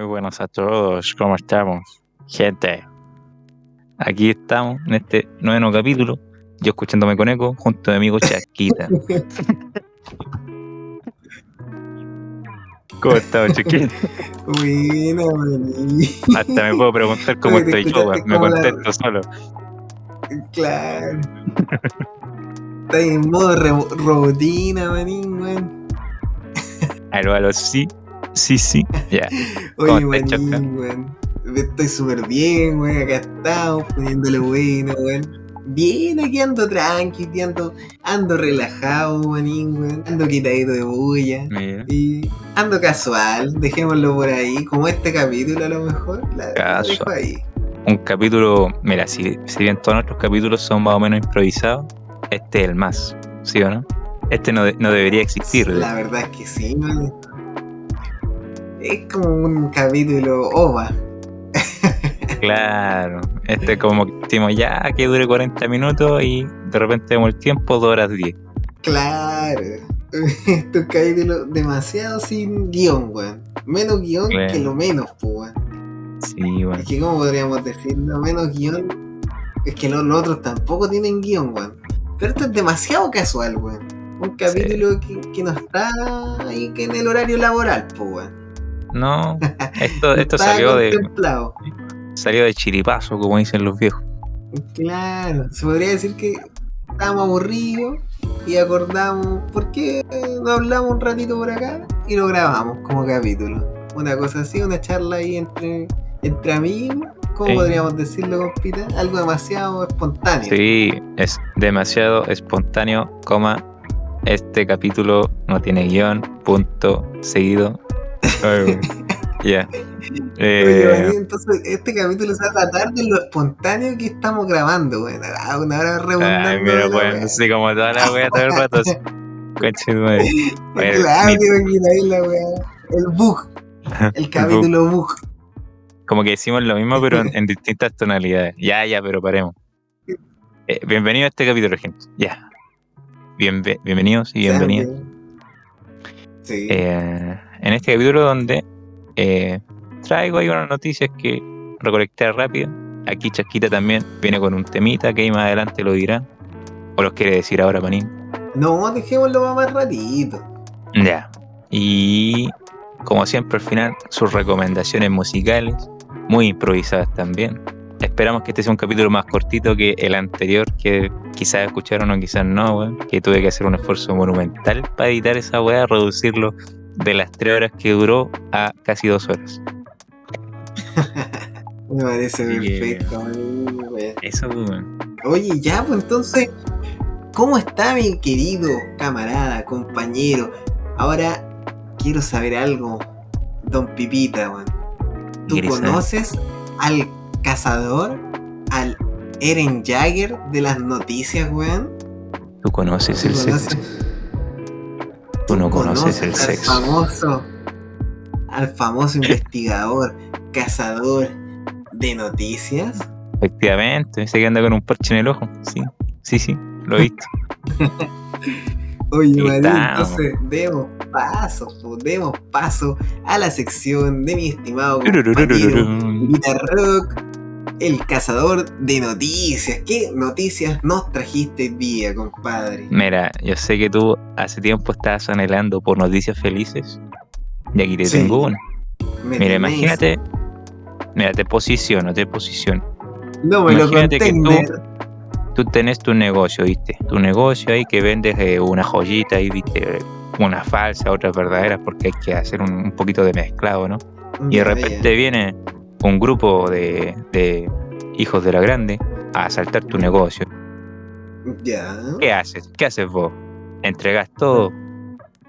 muy buenos a todos. ¿Cómo estamos? Gente, aquí estamos en este noveno capítulo. Yo escuchándome con eco junto a mi amigo Chaquita. ¿Cómo estamos, Chaquita? Buena, maní. Hasta me puedo preguntar cómo Oye, estoy yo, me la- contesto solo. Claro. Está en modo robotina, manín, weón. Aló, aló, sí, sí, sí. Ya. ¿Cómo Oye, manín, weón. Estoy súper bien, weón. Acá estamos poniéndole bueno, weón. Bien, aquí ando tranqui, ando, ando relajado, manín, weón. Ando quitadito de bulla. Mira. Y ando casual, dejémoslo por ahí, como este capítulo a lo mejor. La, la Casual. dejo ahí. Un capítulo, mira, si, si bien todos nuestros capítulos son más o menos improvisados, este es el más, ¿sí o no? Este no, de- no debería existir. La verdad es que sí, man. Es como un capítulo OVA. Claro, este es como que decimos ya que dure 40 minutos y de repente vemos el tiempo 2 horas 10. Claro. Estos capítulos demasiado sin guion, weón. Menos guion Claro. que lo menos, pues, weón. Sí, bueno. Es que, ¿cómo podríamos decirlo? Menos guion. Es que los, los otros tampoco tienen guion, weón. Pero esto es demasiado casual, weón. Un capítulo que, que no está ahí que en el horario laboral, pues, weón. No, esto, esto salió de, salió de chiripazo, como dicen los viejos. Claro, se podría decir que estábamos aburridos y acordamos, ¿por qué no hablamos un ratito por acá? Y lo grabamos como capítulo. Una cosa así, una charla ahí entre, entre amigos. ¿Cómo Sí. podríamos decirlo, compita? Algo demasiado espontáneo. Sí, es demasiado espontáneo, coma, este capítulo no tiene guion, punto, seguido. Ya. Oye, Eh, entonces este capítulo se va a tratar de lo espontáneo que estamos grabando. Ah, una hora redundando. ay, mira, bueno, wea. sí, como toda la wea todo el rato. Conche madre. Claro, la. El bug. El capítulo bug. Como que decimos lo mismo, pero en, en distintas tonalidades. Ya, ya, pero paremos. Eh, bienvenido a este capítulo, gente. Ya. Bienve- bienvenidos y bienvenidas. Sí. Eh, en este capítulo donde eh, traigo ahí unas noticias que recolecté rápido. Aquí Chasquita también viene con un temita que ahí más adelante lo dirá. O los quiere decir ahora, Panín. No, dejémoslo más ratito. Ya. Y como siempre al final, sus recomendaciones musicales, muy improvisadas también. Esperamos que este sea un capítulo más cortito que el anterior, que quizás escucharon o quizás no, weón. Que tuve que hacer un esfuerzo monumental para editar esa weá, reducirlo de las tres horas que duró a casi dos horas. Me parece perfecto. man, wea. Eso, weón. Oye, ya, pues entonces, ¿cómo está mi querido camarada, compañero? Ahora quiero saber algo, don Pipita, weón. ¿Tú conoces al cazador, al Eren Jagger de las noticias, weón? Tú conoces ¿Tú el sexo. conoces? Tú no conoces el al sexo. famoso, al famoso investigador, cazador de noticias. Efectivamente, ese que anda con un parche en el ojo. Sí, sí, sí, lo he visto. Oye, estamos. entonces demos paso, po, demos paso a la sección de mi estimado compañero Rock, el cazador de noticias. ¿Qué noticias nos trajiste hoy día, compadre? Mira, yo sé que tú hace tiempo estabas anhelando por noticias felices. Y aquí te Sí. tengo una. Me Mira, imagínate. Mira, te posiciono, te posiciono. No me lo imagínate que tú-. Tú tenés tu negocio, ¿viste? Tu negocio ahí que vendes eh, una joyita ahí, ¿viste? Una falsa, otras verdaderas, porque hay que hacer un, un poquito de mezclado, ¿no? Y de repente viene un grupo de, de hijos de la grande a asaltar tu negocio. Ya. ¿Qué haces? ¿Qué haces vos? ¿Entregas todo?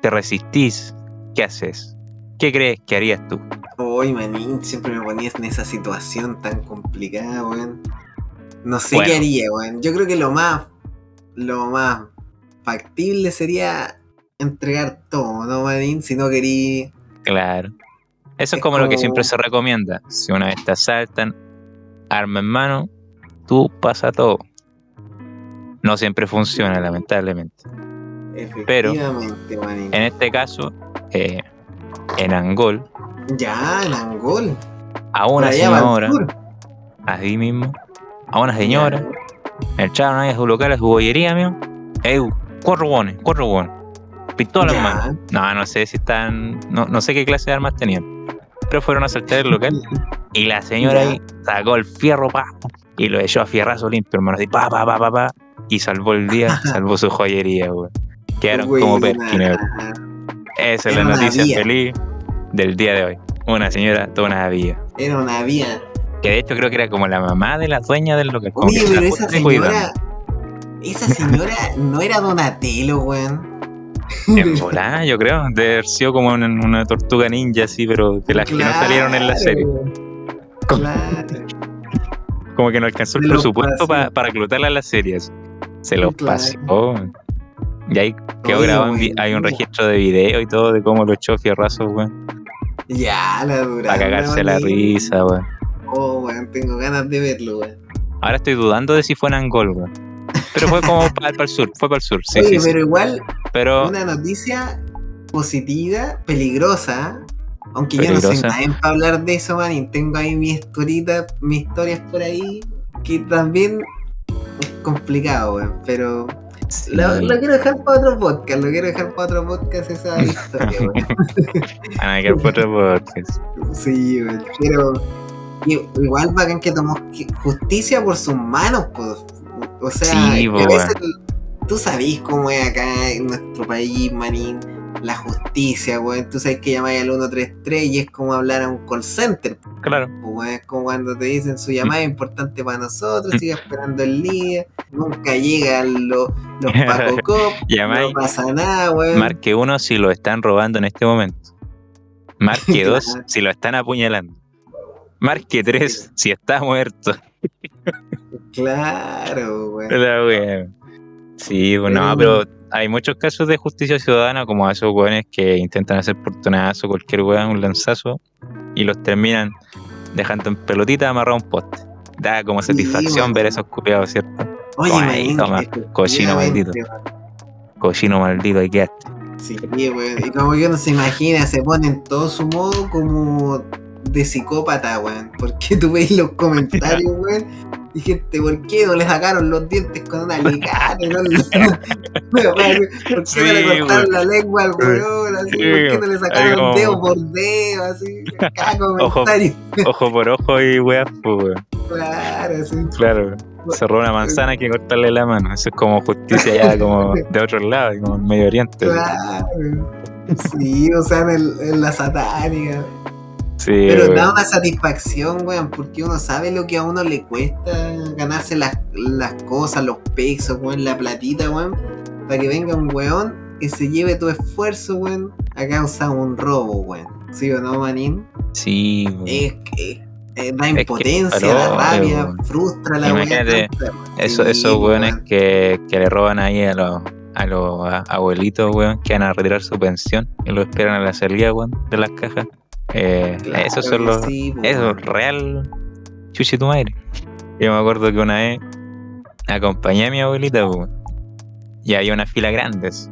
¿Te resistís? ¿Qué haces? ¿Qué crees que harías tú? Oye, manín, siempre me ponías en esa situación tan complicada, weón. No sé Bueno. qué haría, weón. Yo creo que lo más, lo más factible sería entregar todo, ¿no, manín? Si no querí... Claro. Eso es como lo que siempre se recomienda. Si una vez te asaltan, arma en mano, tú pasa todo. No siempre funciona, lamentablemente. Manín. En este caso, eh, en Angol, Ya, en Angol. A una señora, así mismo, a una señora, me echaron ahí a su local, a su bollería, mío. Eh, cuatro guones, cuatro guones. Pistola en mano. No, no sé si están. No, no sé qué clase de armas tenían. Pero fueron a asaltar el local. Y la señora ahí sacó el fierro, pa. Y lo echó a fierrazo limpio, hermano. Así, pa, pa, pa, pa, pa. Y salvó el día, salvó su joyería, weón. Quedaron como. Perkiner. Esa es la noticia vía. feliz del día de hoy. Una señora, toda una vía. Era una vía. Que de hecho creo que era como la mamá de la dueña del local. Oye, pero esa señora. Esa señora no era Donatello, weón. En volada, yo creo. De haber sido como una, una tortuga ninja así, pero de las que no salieron en la serie. Claro. Como que no alcanzó el los presupuesto pa- para reclutarla en las series. Se los Claro. pasó. Y ahí quedó grabado, hay un registro de video y todo de cómo lo echó fierrazos, weón. Ya, la dura. Para cagarse la risa, weón. Oh, weón, tengo ganas de verlo, weón. Ahora estoy dudando de si fue en Angol, weón. Pero fue como para, el sur, fue para el sur, sí, Oye, sí, sí. pero igual, Pero una noticia positiva, peligrosa. Aunque yo no soy nadie para hablar de eso, man. Y tengo ahí mis historitas, mis historias por ahí. Que también es complicado, weón. Pero sí. lo, lo quiero dejar para otro podcast. Lo quiero dejar para otro podcast esa historia, weón. Ah, que fue otro podcast. Sí, weón. Pero igual bacán que tomó ju- justicia por sus manos, pues. O sea, Sí, a veces tú sabís cómo es acá en nuestro país, manín, la justicia, weón. Tú sabes que llamáis al 133 y es como hablar a un call center. Claro. weón. Es como cuando te dicen su llamada es importante para nosotros, sigue esperando el día, nunca llegan los, los Paco Cop, no pasa nada, weón. marque uno si lo están robando en este momento. Marque dos si lo están apuñalando. Marque tres si está muerto. Claro, wea. Sí, bueno, no, Pero- hay muchos casos de justicia ciudadana, como a esos weones que intentan hacer portonazo, cualquier weón, un lanzazo, y los terminan dejando en pelotita amarrado a un poste. Da como satisfacción ver esos copiados, ¿cierto? Oye, manín, toma, cochino maldito. Cochino maldito, ahí quedaste. Sí, weón. Y como que uno se imagina, se pone en todo su modo como de psicópata, weón. Porque tú veis los comentarios, weón. Y gente, ¿por qué no le sacaron los dientes con una alicate? No ¿Por qué no le Sí, cortaron weón. la lengua al weón? Así, Sí, ¿Por qué no le sacaron como- dedo por dedo? Así, cada comentario. Ojo por ojo y weas, pues, weón. Claro, así. Claro. Cerró una manzana hay que cortarle la mano. Eso es como justicia ya como de otro lado, como en Medio Oriente. Claro. Sí, o sea, en, el- en la satánica. Sí, Pero weón. da una satisfacción, weón, porque uno sabe lo que a uno le cuesta ganarse las, las cosas, los pesos, weón, la platita, weón, para que venga un weón y se lleve tu esfuerzo, weón, a causa de un robo, weón. ¿Sí o no, manín? Sí, weón. Es que eh, da que impotencia, da rabia, weón. frustra la Imagínate, weá. Eso, Sí, esos weones weón. que, que le roban ahí a los, a los abuelitos, weón, que van a retirar su pensión y lo esperan a la salida, weón, de las cajas. Eh, Claro son que los. sí, Eso, real. Chuchi tu madre. Yo me acuerdo que una vez acompañé a mi abuelita, y había una fila grande. así,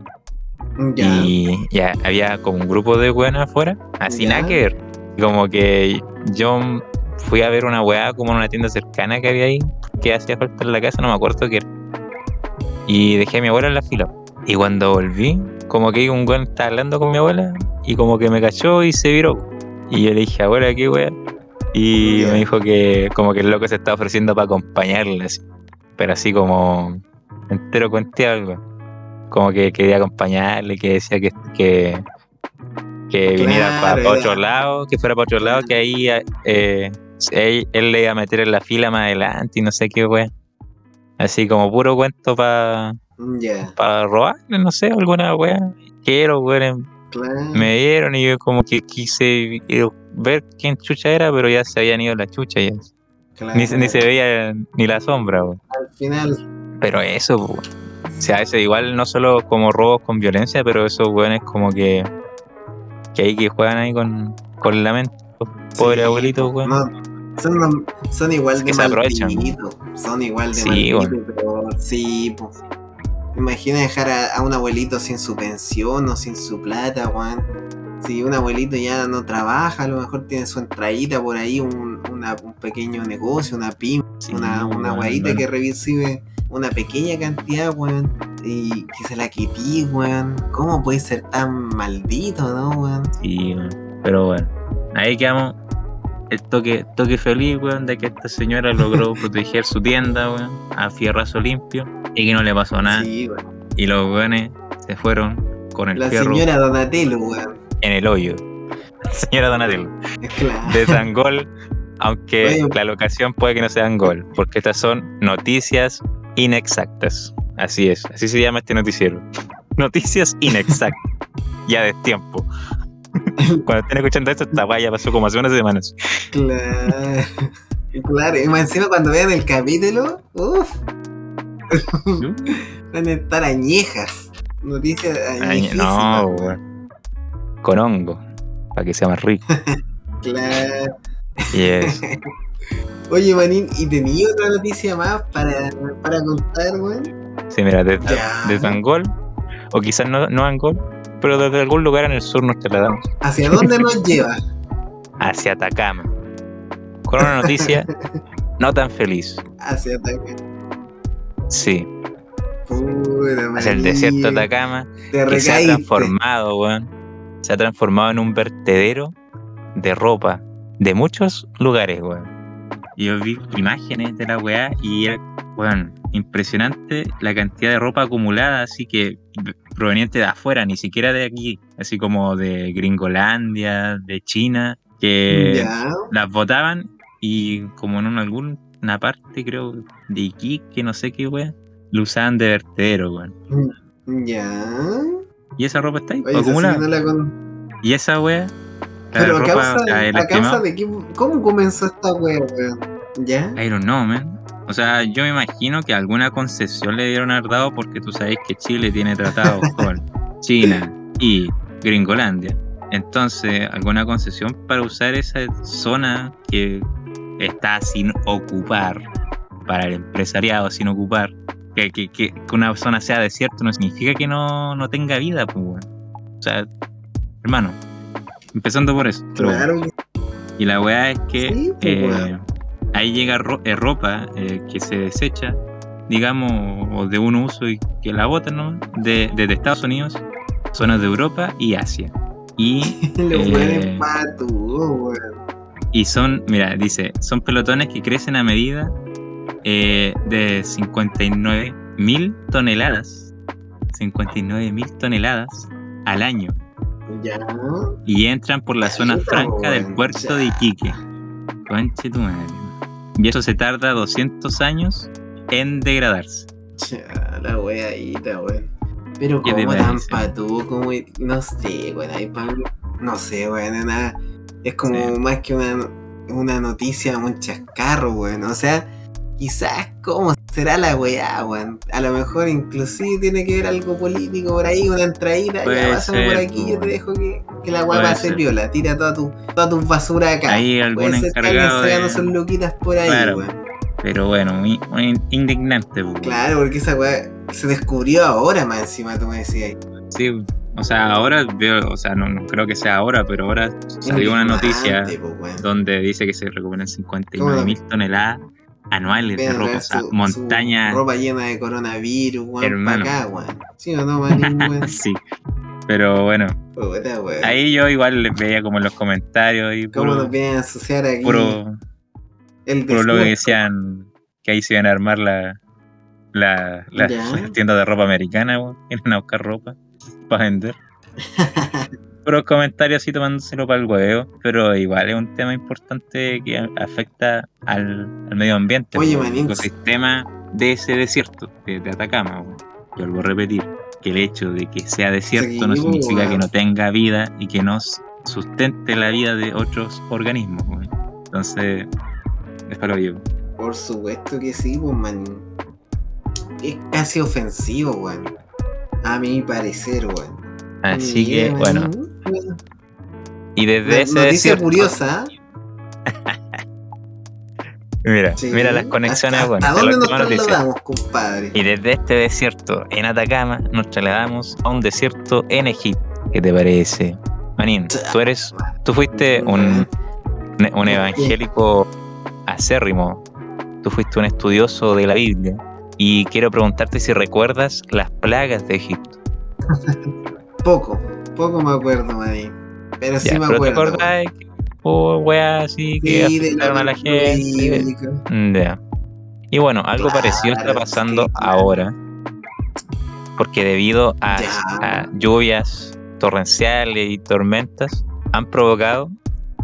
Ya. Y ya había como un grupo de weones afuera, así nada que ver. Y Como que yo fui a ver una weá como en una tienda cercana que había ahí, que hacía falta en la casa, no me acuerdo qué era. Y dejé a mi abuela en la fila. Y cuando volví, como que un weón estaba hablando con mi abuela y como que me cachó y se viró. Y yo le dije, abuela, ¿qué weá? Y me dijo que como que el loco se estaba ofreciendo para acompañarla, así. Pero así como entero conté algo. Como que quería acompañarle, que decía que, que, que viniera para, otro lado, que fuera para otro lado, que ahí eh, él, él le iba a meter en la fila más adelante y no sé qué weá. Así como puro cuento para pa robarle, no sé, alguna weá. Quiero, weones claro. me dieron y yo como que quise ver quién chucha era, pero ya se habían ido la chucha ya. claro. Ni, se- ni se veía ni la sombra, weón. Al final, Pero eso, weón. o sea, eso igual no solo como robos con violencia, pero esos weones como que que ahí que juegan ahí con, con la mente. Pobre Sí, abuelito, weón. no, son, son igual de que se aprovechan. malditos. Son igual de Sí, malditos, pero sí, po. Imagina dejar a, a un abuelito sin su pensión o sin su plata, weón. si un abuelito ya no trabaja, a lo mejor tiene su entradita por ahí, un, una- un pequeño negocio, una pyme, Sí, una, una weón. que recibe una pequeña cantidad, weón, y que se la quití, weón. ¿Cómo puede ser tan maldito, no, weón? Sí, weón. Pero bueno, ahí quedamos. El toque, toque feliz, weón, de que esta señora logró proteger su tienda, weón, a fierrazo limpio y que no le pasó nada. Sí, weón. Y los weones se fueron con el La fierro señora Donatello, weón. en el hoyo. Señora Donatello. Claro. De Tangol, aunque la locación puede que no sea Angol, porque estas son noticias inexactas. Así es, así se llama este noticiero. Noticias inexactas. ya de tiempo. Cuando estén escuchando esto, esta guaya pasó como hace unas semanas. Claro. Claro, y más encima cuando vean el capítulo, uff, van a estar añejas. Noticias Ay, añejísimas. no, weón. Con hongo, para que sea más rico. Claro. Y es, Oye, Manín, ¿y tenía otra noticia más para, para contar, weón? sí, mira, desde, desde Angol, o quizás no, no Angol, pero desde algún lugar en el sur nos trasladamos ¿Hacia dónde nos lleva? hacia Atacama. Con una noticia no tan feliz. Hacia Atacama. Sí, Puta, hacia el desierto de Atacama, Te que se ha transformado, weón. Se ha transformado en un vertedero de ropa de muchos lugares, weón. Y yo vi imágenes de la weá y era, weón, impresionante la cantidad de ropa acumulada, así que proveniente de afuera, ni siquiera de aquí, así como de Gringolandia, de China, que las botaban y como en un- alguna parte, creo, de Iquique, no sé qué weá, lo usaban de vertedero, weón. ya. Y esa ropa está ahí, Oye, esa sí acumulada. no con... Y esa la Pero a ropa, causa, a de ¿cómo comenzó esta wea, weón? ¿Ya? I don't know, man. O sea, yo me imagino que alguna concesión le dieron haber dado porque tú sabes que Chile tiene tratados con China y Gringolandia. Entonces, alguna concesión para usar esa zona que está sin ocupar, para el empresariado sin ocupar. Que, que, que, una zona sea desierto no significa que no, no tenga vida, pues, weón. O sea, hermano, empezando por eso. Claro que Y la weá es que Sí, pues, eh, ahí llega ro- eh, ropa eh, que se desecha, digamos, o de un uso y que la botan, ¿no? De, desde Estados Unidos, zonas de Europa y Asia. Y, eh, y son, mira, dice, son pelotones que crecen a medida eh, de 59 mil toneladas. 59 mil toneladas al año. Ya. y entran por la zona franca del puerto ya. de Iquique. Conche tu madre. Y eso se tarda 200 años en degradarse. La weadita, weón. Pero ¿Qué te como tan patudo, como. No sé, weón. Ahí pa- No sé, weón. Es, nada- es como Sí. más que una, una noticia, un chascarro, weón. O sea, quizás cómo será la weá, weón. A lo mejor inclusive tiene que ver algo político por ahí, una entradita. Puede ya pásame por aquí, yo te weón. dejo que, que la weá pase ser. viola. Tira toda tu, toda tu basura acá. Hay algún Puede encargado de- sus loquitas por ahí, Claro. weón. Pero bueno, muy, muy indignante. po. Claro, porque esa weá se descubrió ahora más encima, tú me decías. Sí, o sea, ahora veo, o sea, no, no creo que sea ahora, pero ahora salió una noticia po, weón. donde dice que se recuperan 59 mil toneladas anuales de ropa, o sea, su ropa llena de coronavirus, weón, Hermano. pa' acá, weón. ¿Sí o no, manín, sí. Pero bueno, Puta, ahí yo igual les veía como en los comentarios y ¿Cómo puro, nos vienen a asociar aquí puro, el puro lo que decían que ahí se iban a armar la, la, la- Ya. las tiendas de ropa americana, weón. Iban a buscar ropa para vender. Pero comentarios así tomándoselo para el huevo, pero igual es un tema importante que afecta al, al medio ambiente, Oye, el ecosistema de ese desierto, de, de Atacama. weón. Yo vuelvo a repetir, que el hecho de que sea desierto no significa que no tenga vida y que no sustente la vida de otros organismos. Entonces, déjalo yo. Por supuesto que sí, pues, manín. Es casi ofensivo, weón. A mi parecer, weón. Así que, bueno, y desde No- ese Noticia desierto, curiosa, mira, Sí. mira las conexiones, ¿Hasta, bueno, ¿A dónde nos trasladamos, compadre? Y desde este desierto en Atacama nos trasladamos a un desierto en Egipto. ¿Qué te parece? Manín, tú eres, tú fuiste un, un, un evangélico acérrimo, tú fuiste un estudioso de la Biblia y quiero preguntarte si recuerdas las plagas de Egipto. Poco, poco me acuerdo, Manín. Pero sí Ya, me pero te acuerdo. acordás que hubo weas así que Sí, afectaron a la gente. Mm, ya. Y bueno, algo Claro, parecido está pasando sí, claro. ahora. Porque debido a, a lluvias torrenciales y tormentas, han provocado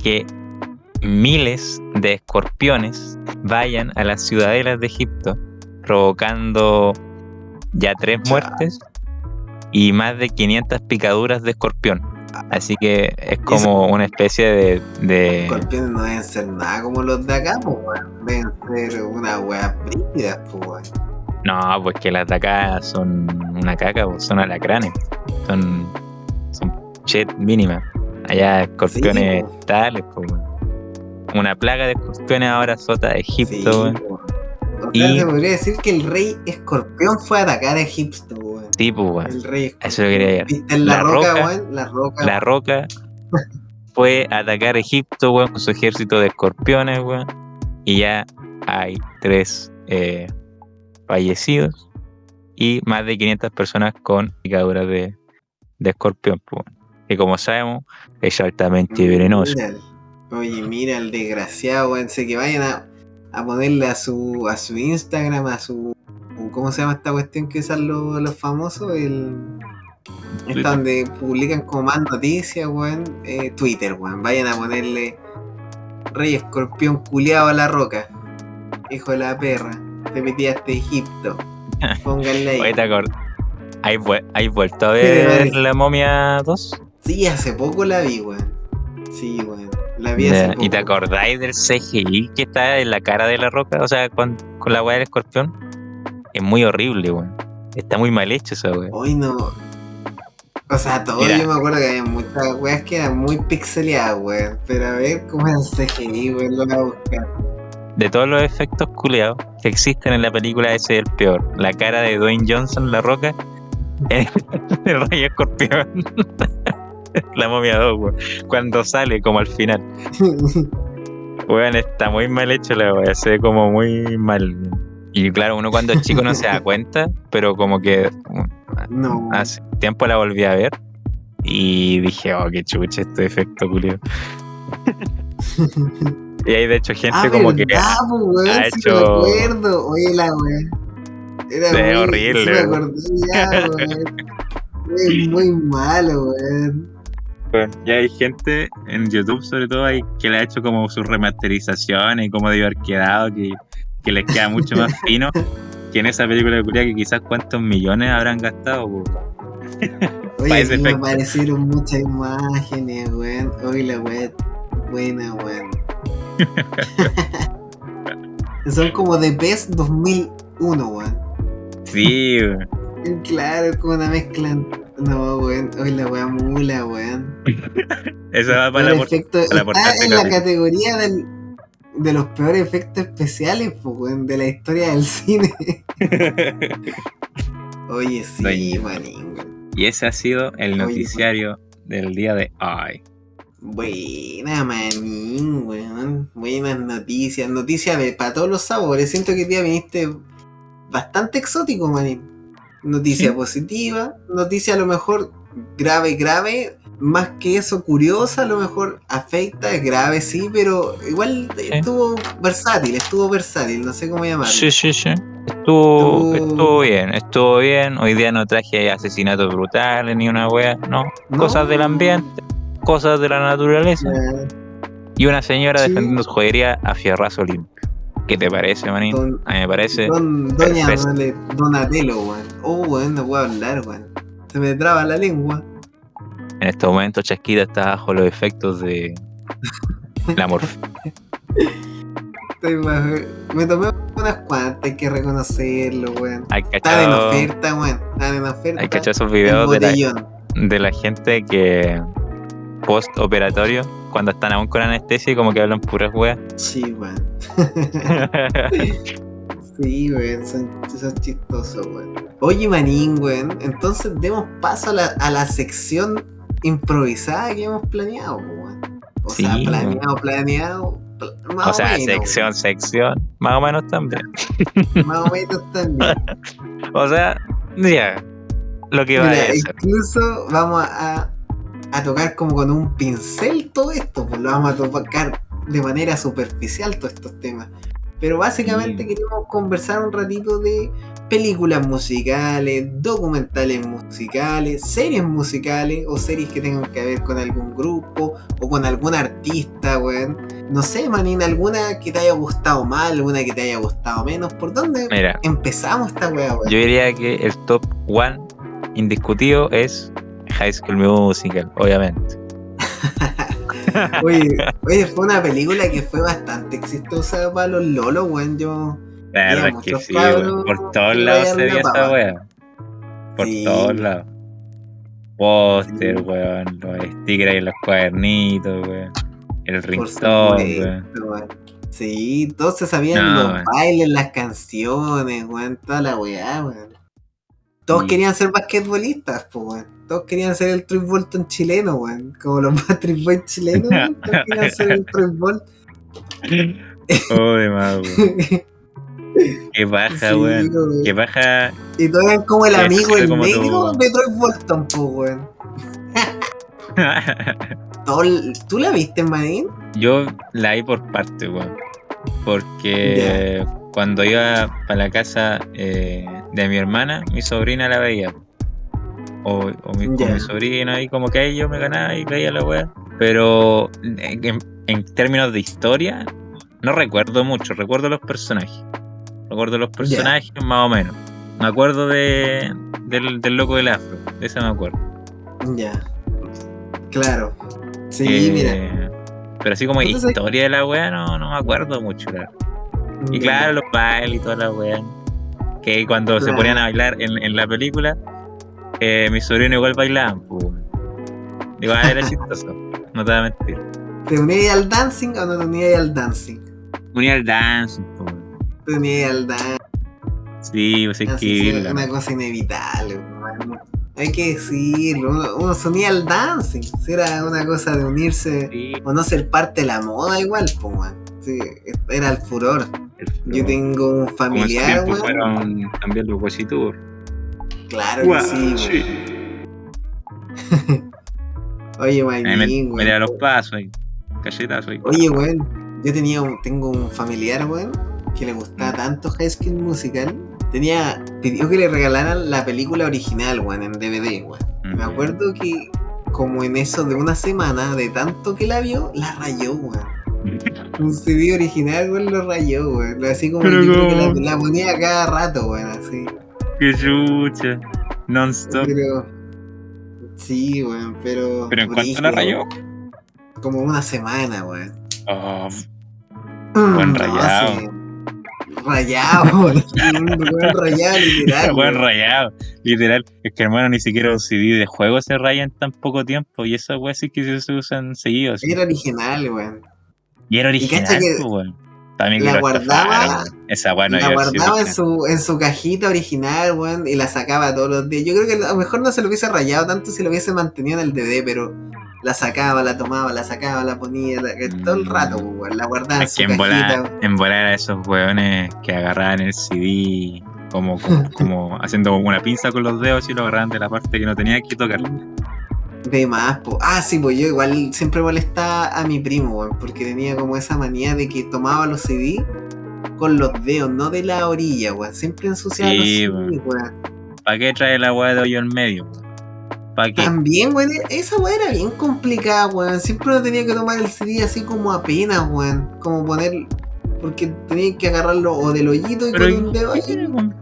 que miles de escorpiones vayan a las ciudadelas de Egipto, provocando ya tres muertes y más de 500 picaduras de escorpión. Así que es como una especie de, de- Escorpiones no deben ser nada como los de acá, pues. Deben ser unas weas brígidas, pues. No, pues que las de acá son una caca, pues, son alacranes. Son, son shit mínima. Allá escorpiones Sí, tales, pues. Una plaga de escorpiones ahora azota a Sí, Egipto, po. O sea, Y- se podría decir que el rey escorpión fue a atacar a Egipto. Sí, pues, weón. El rey escorpión. Eso lo quería ver. ¿Viste en la, La roca, Roca- weón? La roca. La Roca fue a atacar a Egipto, weón, con su ejército de escorpiones, weón. Y ya hay tres eh, fallecidos y más de 500 personas con picaduras de, de escorpión, pues. Que como sabemos, es altamente venenoso. Oye, mira el desgraciado, weón. Sé que vayan a, a ponerle a su, a su Instagram, a su. ¿Cómo se llama esta cuestión que usan los, los famosos? El. Donde publican como más noticias, weón. eh, Twitter, weón. Vayan a ponerle Rey Escorpión culiado a la roca. Hijo de la perra. Te metías de Egipto. Pónganle ahí. Oye, ¿te acord- ¿Hay, vuel- hay vuelto a ver la momia 2? Sí, hace poco la vi, weón. Sí, weón. La vi hace poco. ¿Y te acordáis del CGI que está en la cara de la roca? O sea, con, con la weá del escorpión. Es muy horrible, weón. Está muy mal hecho esa weá. Hoy no. O sea, todo Mira. yo me acuerdo que había muchas weas que eran muy pixeleadas, weón. Pero a ver cómo es el CGI, weón, lo voy a buscar. De todos los efectos culeados que existen en la película, ese es el peor. La cara de Dwayne Johnson, la roca, en el rey escorpión. la momia 2, weón. Cuando sale, como al final. Weón, está muy mal hecho la weá, se ve como muy mal. Y claro, uno cuando es chico no se da cuenta, pero como que no. hace tiempo la volví a ver y dije, oh, qué chucha este efecto culio. y hay de hecho gente ah, como que verdad, po, weón, ha sí hecho- me acuerdo. Oye, la. Era Sí, muy, horrible, Sí me acordé ya, muy malo. Bueno, ya hay gente en YouTube, sobre todo, hay, que le ha hecho como sus remasterizaciones y cómo debió haber quedado, que, que les queda mucho más fino que en esa película de Curia, que quizás cuántos millones habrán gastado. po. Pa' Oye, me aparecieron muchas imágenes, weón. Oye, la weá buena, weón. Son como de PES 2001, weón. Sí, weón. Claro, es como una mezcla. No, weón. Oye, la weá mula, weón. esa va para la por- efecto- para la portada está en la categoría del, de los peores efectos especiales, pues, de la historia del cine. Oye, sí, Doña. manín. Y ese ha sido el Oye, noticiario del día de hoy. Buena, manín, weón. Buenas noticias. Noticias para todos los sabores. Siento que hoy día viniste bastante exótico, manín. Noticia Sí. positiva. Noticia a lo mejor grave, grave. Más que eso, curiosa, a lo mejor afecta, es grave, sí, pero igual estuvo versátil, estuvo versátil, no sé cómo llamarlo. Sí, sí, sí. Estuvo, estuvo bien, estuvo bien. Hoy día no traje asesinatos brutales ni una wea, no. No. Cosas del ambiente, cosas de la naturaleza. Eh, Y una señora Sí. defendiendo su joyería a fierrazo limpio. ¿Qué te parece, manín? Don- A mí me parece. Don, doña Donatello, weón. Oh, weón, no puedo hablar, weón. Se me traba la lengua. En este momento, Chasquita está bajo los efectos de la morfina. Me tomé unas cuantas, hay que reconocerlo, weón. Están en oferta, weón. Están en oferta. hay cachado esos videos de la, botellón. de la gente que post operatorio, cuando están aún con anestesia y como que hablan puras weas. Sí, weón. Sí, weón, son, son chistosos, weón. Oye, manín, weón. Entonces demos paso a la, a la sección improvisada que hemos planeado, weón. O Sí, sea, planeado, planeado. pl- Más O sea, menos, sección, sección, más o menos también. Más o menos también. O sea, ya, lo que va a ser. incluso vamos a, a tocar como con un pincel todo esto, pues lo vamos a tocar de manera superficial todos estos temas. Pero básicamente Sí. queremos conversar un ratito de películas musicales, documentales musicales, series musicales o series que tengan que ver con algún grupo o con algún artista, weón. No sé, manín, alguna que te haya gustado más, alguna que te haya gustado menos. ¿Por dónde Mira, empezamos esta weá, weón? yo diría que el top one indiscutido es High School Musical, obviamente. Oye, oye, fue una película que fue bastante exitosa para los lolos, weón. Yo. La verdad es que sí, weón. por todos lados se vio esa wea. Por Sí. todos lados. Póster, Sí. weón, los stickers en los cuadernitos, weón. El ringtone, weón. weón. Sí, todos se sabían No, los weón. bailes, las canciones, weón, toda la weá, weón. Todos Sí. querían ser basquetbolistas, pues, weón. Todos querían ser el Troy Bolton chileno, weón. Como los Patrick Boyd chilenos, weón. Todos querían ser el Troy Bolton. Uy, más, weón. Qué baja, Sí, weón. weón. Qué baja. Y todos eran como el amigo, el negro de Troy Bolton, pues, weón. Todo ¿Tú la viste, Manín? Yo la vi por parte, weón. Porque cuando iba para la casa eh, de mi hermana, mi sobrina la veía. O, o mi, con Ya. mi sobrina, y como que ahí yo me ganaba y veía la weá. Pero en, términos de historia, no recuerdo mucho. Recuerdo los personajes. Recuerdo los personajes más o menos. Me acuerdo de, del, del loco del afro. De ese me acuerdo. Ya. Claro. Sí, Eh, mira. Pero así como Entonces- historia de la weá, no, no me acuerdo mucho. la verdad. Y claro, los bailes y toda la weá. Que cuando se ponían a bailar en, en la película, eh, mis sobrinos igual bailaban. Pues. Igual era chistoso. No te voy a mentir. ¿Te unías al dancing o no te unías al dancing? Unía el dance. pues. Te unías al dancing. Sí, pues hay que irla. una cosa inevitable, hermano. Hay que decirlo. Uno, uno se unía al dancing. Si era una cosa de unirse Sí, o no ser parte de la moda, igual, pues. Sí, era el furor. Yo tengo un Como en su familiar, tiempo weón. fueron también los huesitos. Claro que sí. Oye, Ahí me, me da los pasos ahí. Cachetazo ahí. Oye, weón, yo tenía un, tengo un familiar, weón, que le gustaba tanto High School Musical. Tenía, pidió que le regalaran la película original, weón, en DVD, weón. Me Ujú. acuerdo que como en eso de una semana, de tanto que la vio, la rayó, weón. Un CD original, weón, lo rayó, weón. Así como Pero yo creo que la, la ponía cada rato, weón, así. Qué chucha. Non-stop. Pero... Sí, weón, pero... Pero en cuanto la rayó. Como una semana, weón. Oh, Buen No, rayado. sí. Rayado, weón, weón, rayado literal. buen weón. rayado. Literal. Es que hermano, ni siquiera un CD de juego se raya en tan poco tiempo. Y esas weas sí que se usan seguidos. Era original, weón. Y era Y original, que pues, weón. También la guardaba-. Esa wea no la guardaba en su, en su cajita original, weón, y la sacaba todos los días. Yo creo que a lo mejor no se lo hubiese rayado tanto si lo hubiese mantenido en el DVD, pero la sacaba, la tomaba, la sacaba, la ponía, la- todo el rato, weón. La guardaba en su en cajita. volar, en volar a esos weones que agarraban el CD como, como, como haciendo una pinza con los dedos y lo agarraban de la parte que no tenía que tocar. De más, po. Ah, sí, pues yo igual siempre molestaba a mi primo, weón, porque tenía como esa manía de que tomaba los CD con los dedos, no de la orilla, weón. Siempre ensuciaba Sí, los CD, weón. ¿Para qué trae la weá de hoyo en medio? ¿Para qué? También, weón, esa weá era bien complicada, weón. Siempre uno tenía que tomar el CD así como apenas, weón. Como poner. Porque tenía que agarrarlo o del hoyito y Pero, con un dedo ¿qué, ahí. tiene, com-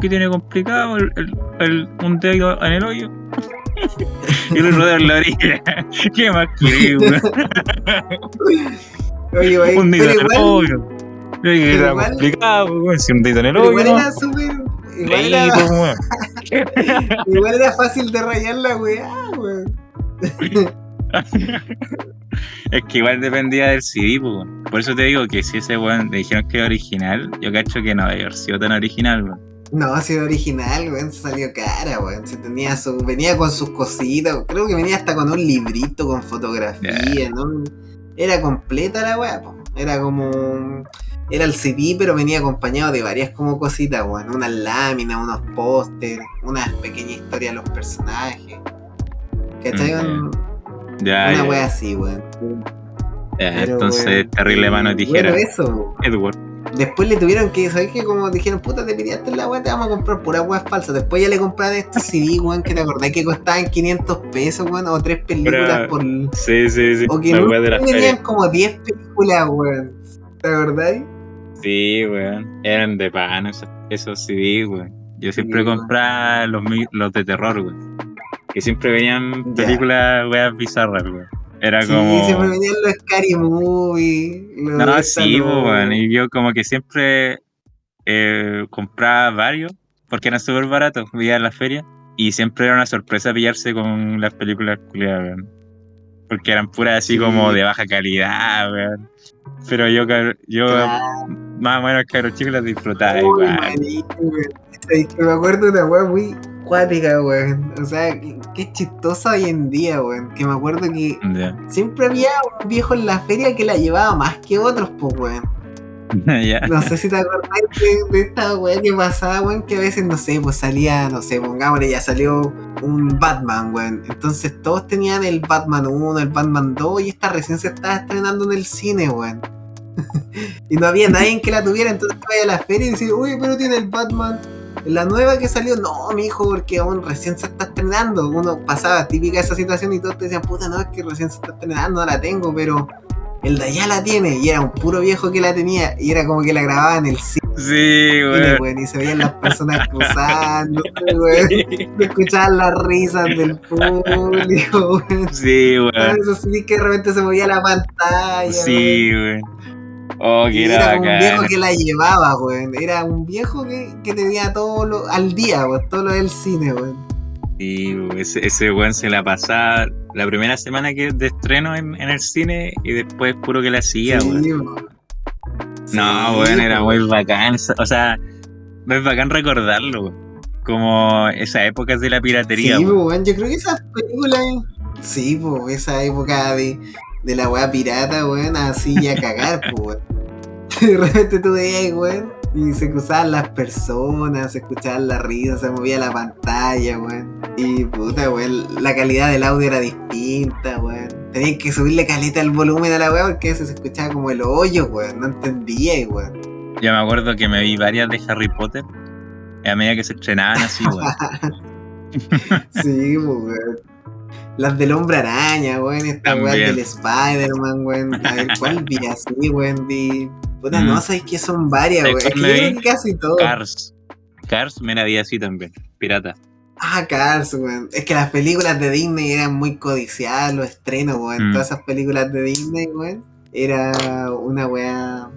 qué tiene complicado el, el- el- un dedo en el hoyo? y dedo en la orilla. ¿Qué más weón? Oye, weón, Un pero en el hoyo. Era complicado. Si un dedo en el pero hoyo, igual era súper. Igual Sí, era, weón. igual era fácil de rayar la weá. Es que igual dependía del CD, pues. Por eso te digo que si ese weón le dijeron que era original, yo cacho que no haber sido tan original, weón. No, si era original, weón, salió cara, weón. Se tenía su, venía con sus cositas, creo que venía hasta con un librito con fotografía, ¿no? Era completa la weá. Era como. Era el CD, pero venía acompañado de varias como cositas, weón. Unas láminas, unos pósteres, una pequeña historia de los personajes. ¿Cachai? Mm, una ya, weá así, weón. Pero, entonces, weón, terrible mano de tijera. Bueno, eso. Edward. Después le tuvieron que, ¿sabes qué? Como dijeron, puta, te piraste la weá, te vamos a comprar pura weá falsa. Después ya le compraron este CD, weón, que te acordás que costaban 500 pesos, weón, o tres películas Pura- por. Sí, sí, sí. O que La no de feria. como 10 películas, weón. ¿Te acordáis? Sí, weón. Eran de pan esos, esos CD, weón. Yo siempre weón. compraba los, los de terror, weón. Que siempre venían películas, weas bizarras, weón. Era Sí, como. siempre venían los Scary Movie. No, sí, po, weón. Y yo como que siempre eh, compraba varios porque eran súper baratos, veía en la feria. Y siempre era una sorpresa pillarse con las películas culiadas, weón. Porque eran puras así Sí. como de baja calidad, weón. Pero yo, yo Claro. más o menos, caro chico, las disfrutaba Uy, igual. manito. Es que me acuerdo de una weá muy cuática, weón. O sea, que, que chistosa hoy en día, weón. Que me acuerdo que siempre había un viejo en la feria que la llevaba más que otros, pues, weón. ya. No sé si te acordáis de, de esta weá que pasaba, weón, que a veces, no sé, pues salía, no sé, pongámosle, ya salió un Batman, weón. Entonces todos tenían el Batman 1, el Batman 2 y esta recién se estaba estrenando en el cine, weón. y no había nadie que la tuviera, entonces iba a la feria y decía, uy, pero tiene el Batman. La nueva que salió, no, mi hijo, porque aún recién se está estrenando. Uno pasaba típica esa situación y todos te decían, puta, no, es que recién se está estrenando, no la tengo, pero el de allá la tiene. Y era un puro viejo que la tenía y era como que la grababa en el cine, Sí, weón, weón. y se veían las personas cruzando. Se escuchaban las risas del público, weón. Sí, weón. Eso sí que de repente se movía la pantalla. Sí, weón. Oh, que era era un viejo que la llevaba, weón. Era un viejo que, que tenía todo lo, al día, weón. Todo lo del cine, weón. Sí, ese, ese weón se la pasaba la primera semana que de estreno en, en el cine y después puro que la hacía, Sí, weón. weón. No, Sí, weón, era muy bacán. O sea, es bacán recordarlo, weón. Como esas épocas de la piratería, Sí, weón. weón, yo creo que esas películas. Sí, pues, esa época de, de la weá pirata, weón, así ya cagar, pues, weón. De repente tú veías, weón, y se cruzaban las personas, se escuchaban las risas, se movía la pantalla, weón. Y puta, weón, la calidad del audio era distinta, weón. Tenías que subirle caleta al volumen a la weá porque eso se escuchaba como el hoyo, weón. No entendía, weón. Yo me acuerdo que me vi varias de Harry Potter a medida que se estrenaban así, weón. Sí, pues, weón. Las del hombre araña, weón. Esta weá del Spider-Man, weón. A ver, ¿cuál vi así, weón? Vi. Puta, Mm. no, sabes que son varias, ¿Sabes weón. Es que yo casi todo. Cars. Cars me la vi así también, pirata. Ah, Cars, weón. Es que las películas de Disney eran muy codiciadas, los estrenos, weón. Mm. Todas esas películas de Disney, weón. Era una weá.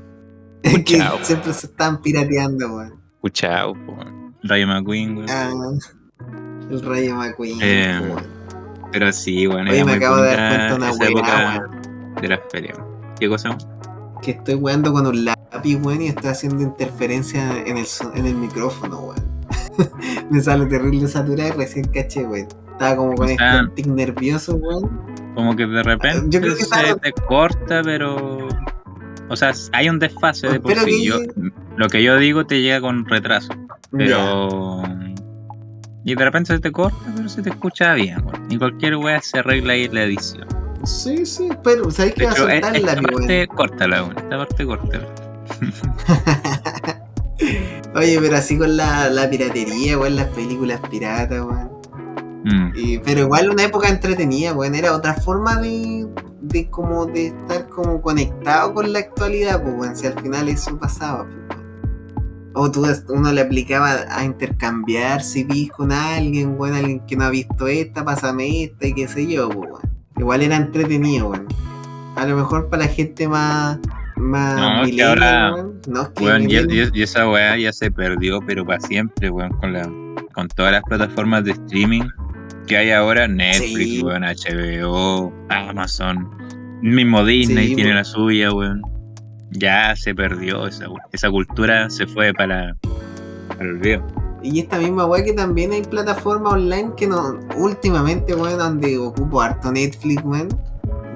que siempre se estaban pirateando, weón. Escuchao, po. Rayo McQueen, weón. Ah, el Rayo McQueen, Eh, weón. Pero sí, bueno, Oye, me acabo de dar cuenta una weón. de las ferias. ¿Qué cosa? que estoy weando con un lápiz, weón, y está haciendo interferencia en el, en el micrófono, weón. Me sale terrible saturado y recién caché, weón. Estaba como con O sea, este tic nervioso, weón. Como que de repente Yo creo que se estaba- te corta, pero. O sea, hay un desfase de por sí. que- Yo, lo que yo digo te llega con retraso, pero. Y de repente se te corta, pero se te escucha bien, weón. Y cualquier wea se arregla ahí en la edición. Sí, sí, pero ¿sabéis que De va a hecho, e- soltar el esta parte, córtala, weón. Esta parte, córtala. Oye, pero así con la, la piratería, weón, las películas piratas, weón. Mm. Y- pero igual una época entretenida, weón. Era otra forma de, de como de estar como conectado con la actualidad, pues, weón. Si al final eso pasaba, pues. O tú, uno le aplicaba a intercambiar CDs con alguien, weón, alguien que no ha visto esta, pásame esta y qué sé yo, pues, weón. Igual era entretenido, weón. A lo mejor para la gente más. Más No, es que ahora, weón. No, que esa weá ya se perdió, pero para siempre, weón, con la, con todas las plataformas de streaming que hay ahora, Netflix, Sí. weón, HBO, Amazon, mismo Disney Sí, tiene la suya, weón. Ya se perdió esa, esa cultura, se fue para, para el olvido. Y esta misma weá que también hay plataformas online que no. Últimamente, weón, donde ocupo harto Netflix, weón.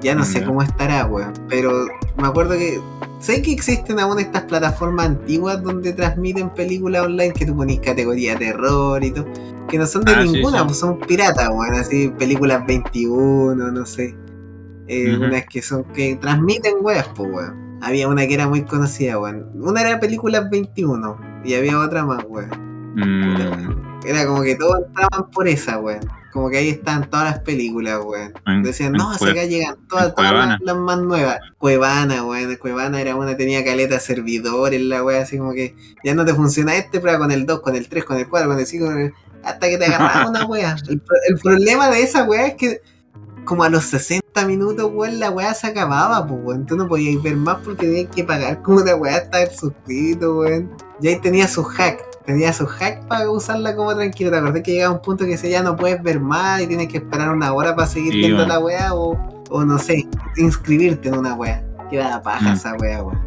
Ya no sé cómo estará, weón. Pero me acuerdo que. Sé que existen aún estas plataformas antiguas donde transmiten películas online que tú ponís categoría terror y todo. Que no son de Ah, ninguna, sí. pues son piratas, weón. Así, películas 21, no sé. Eh. Unas que son. que transmiten weas, pues, weón. Había una que era muy conocida, weón. Una era películas 21 y había otra más, weón. Mm, weón. Era como que todos entraban por esa, weón. Como que ahí están todas las películas, weón. Decían, no, Cue- acá llegan todas, todas las, las más nuevas. Cuevana, weón. Cuevana era una, tenía caleta servidores, la weón, así como que ya no te funciona este, pero con el 2, con el 3, con el 4, con el 5, con el- hasta que te agarraba una weá. El, el problema de esa weá es que como a los 60 minutos, weón, la weá se acababa, pues, weón. Tú no podías ver más porque tenías que pagar como una weá estar suscrito, weón. Y ahí tenía su hack. Tenía su hack para usarla como tranquilo. ¿Te acordás que llegaba un punto que se ya no puedes ver más y tienes que esperar una hora para seguir Sí, viendo weón. la weá o, o no sé, inscribirte en una weá? Que da paja Mm. esa weá, weón.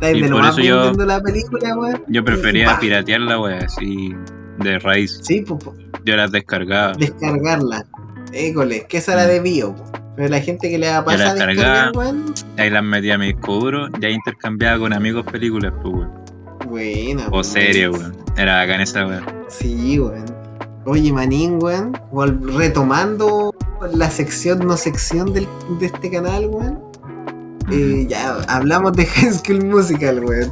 Y de lo por más eso yo- viendo la película, weón. Yo y prefería pa. piratear la wea así de raíz. Sí, pues, Yo las descargaba. descargarla. École, que esa era de bio. Pero la gente que le da la paja a descargar, descargaba. weón. Ahí las metía a mi disco duro y ahí intercambiaba con amigos películas, pues, weón. Buena, O weón. series, weón. Era bacán esa weón. Sí, weón. Oye, Manín, weón, retomando la sección, no sección del, de este canal, weón. eh, ya hablamos de High School Musical, weón.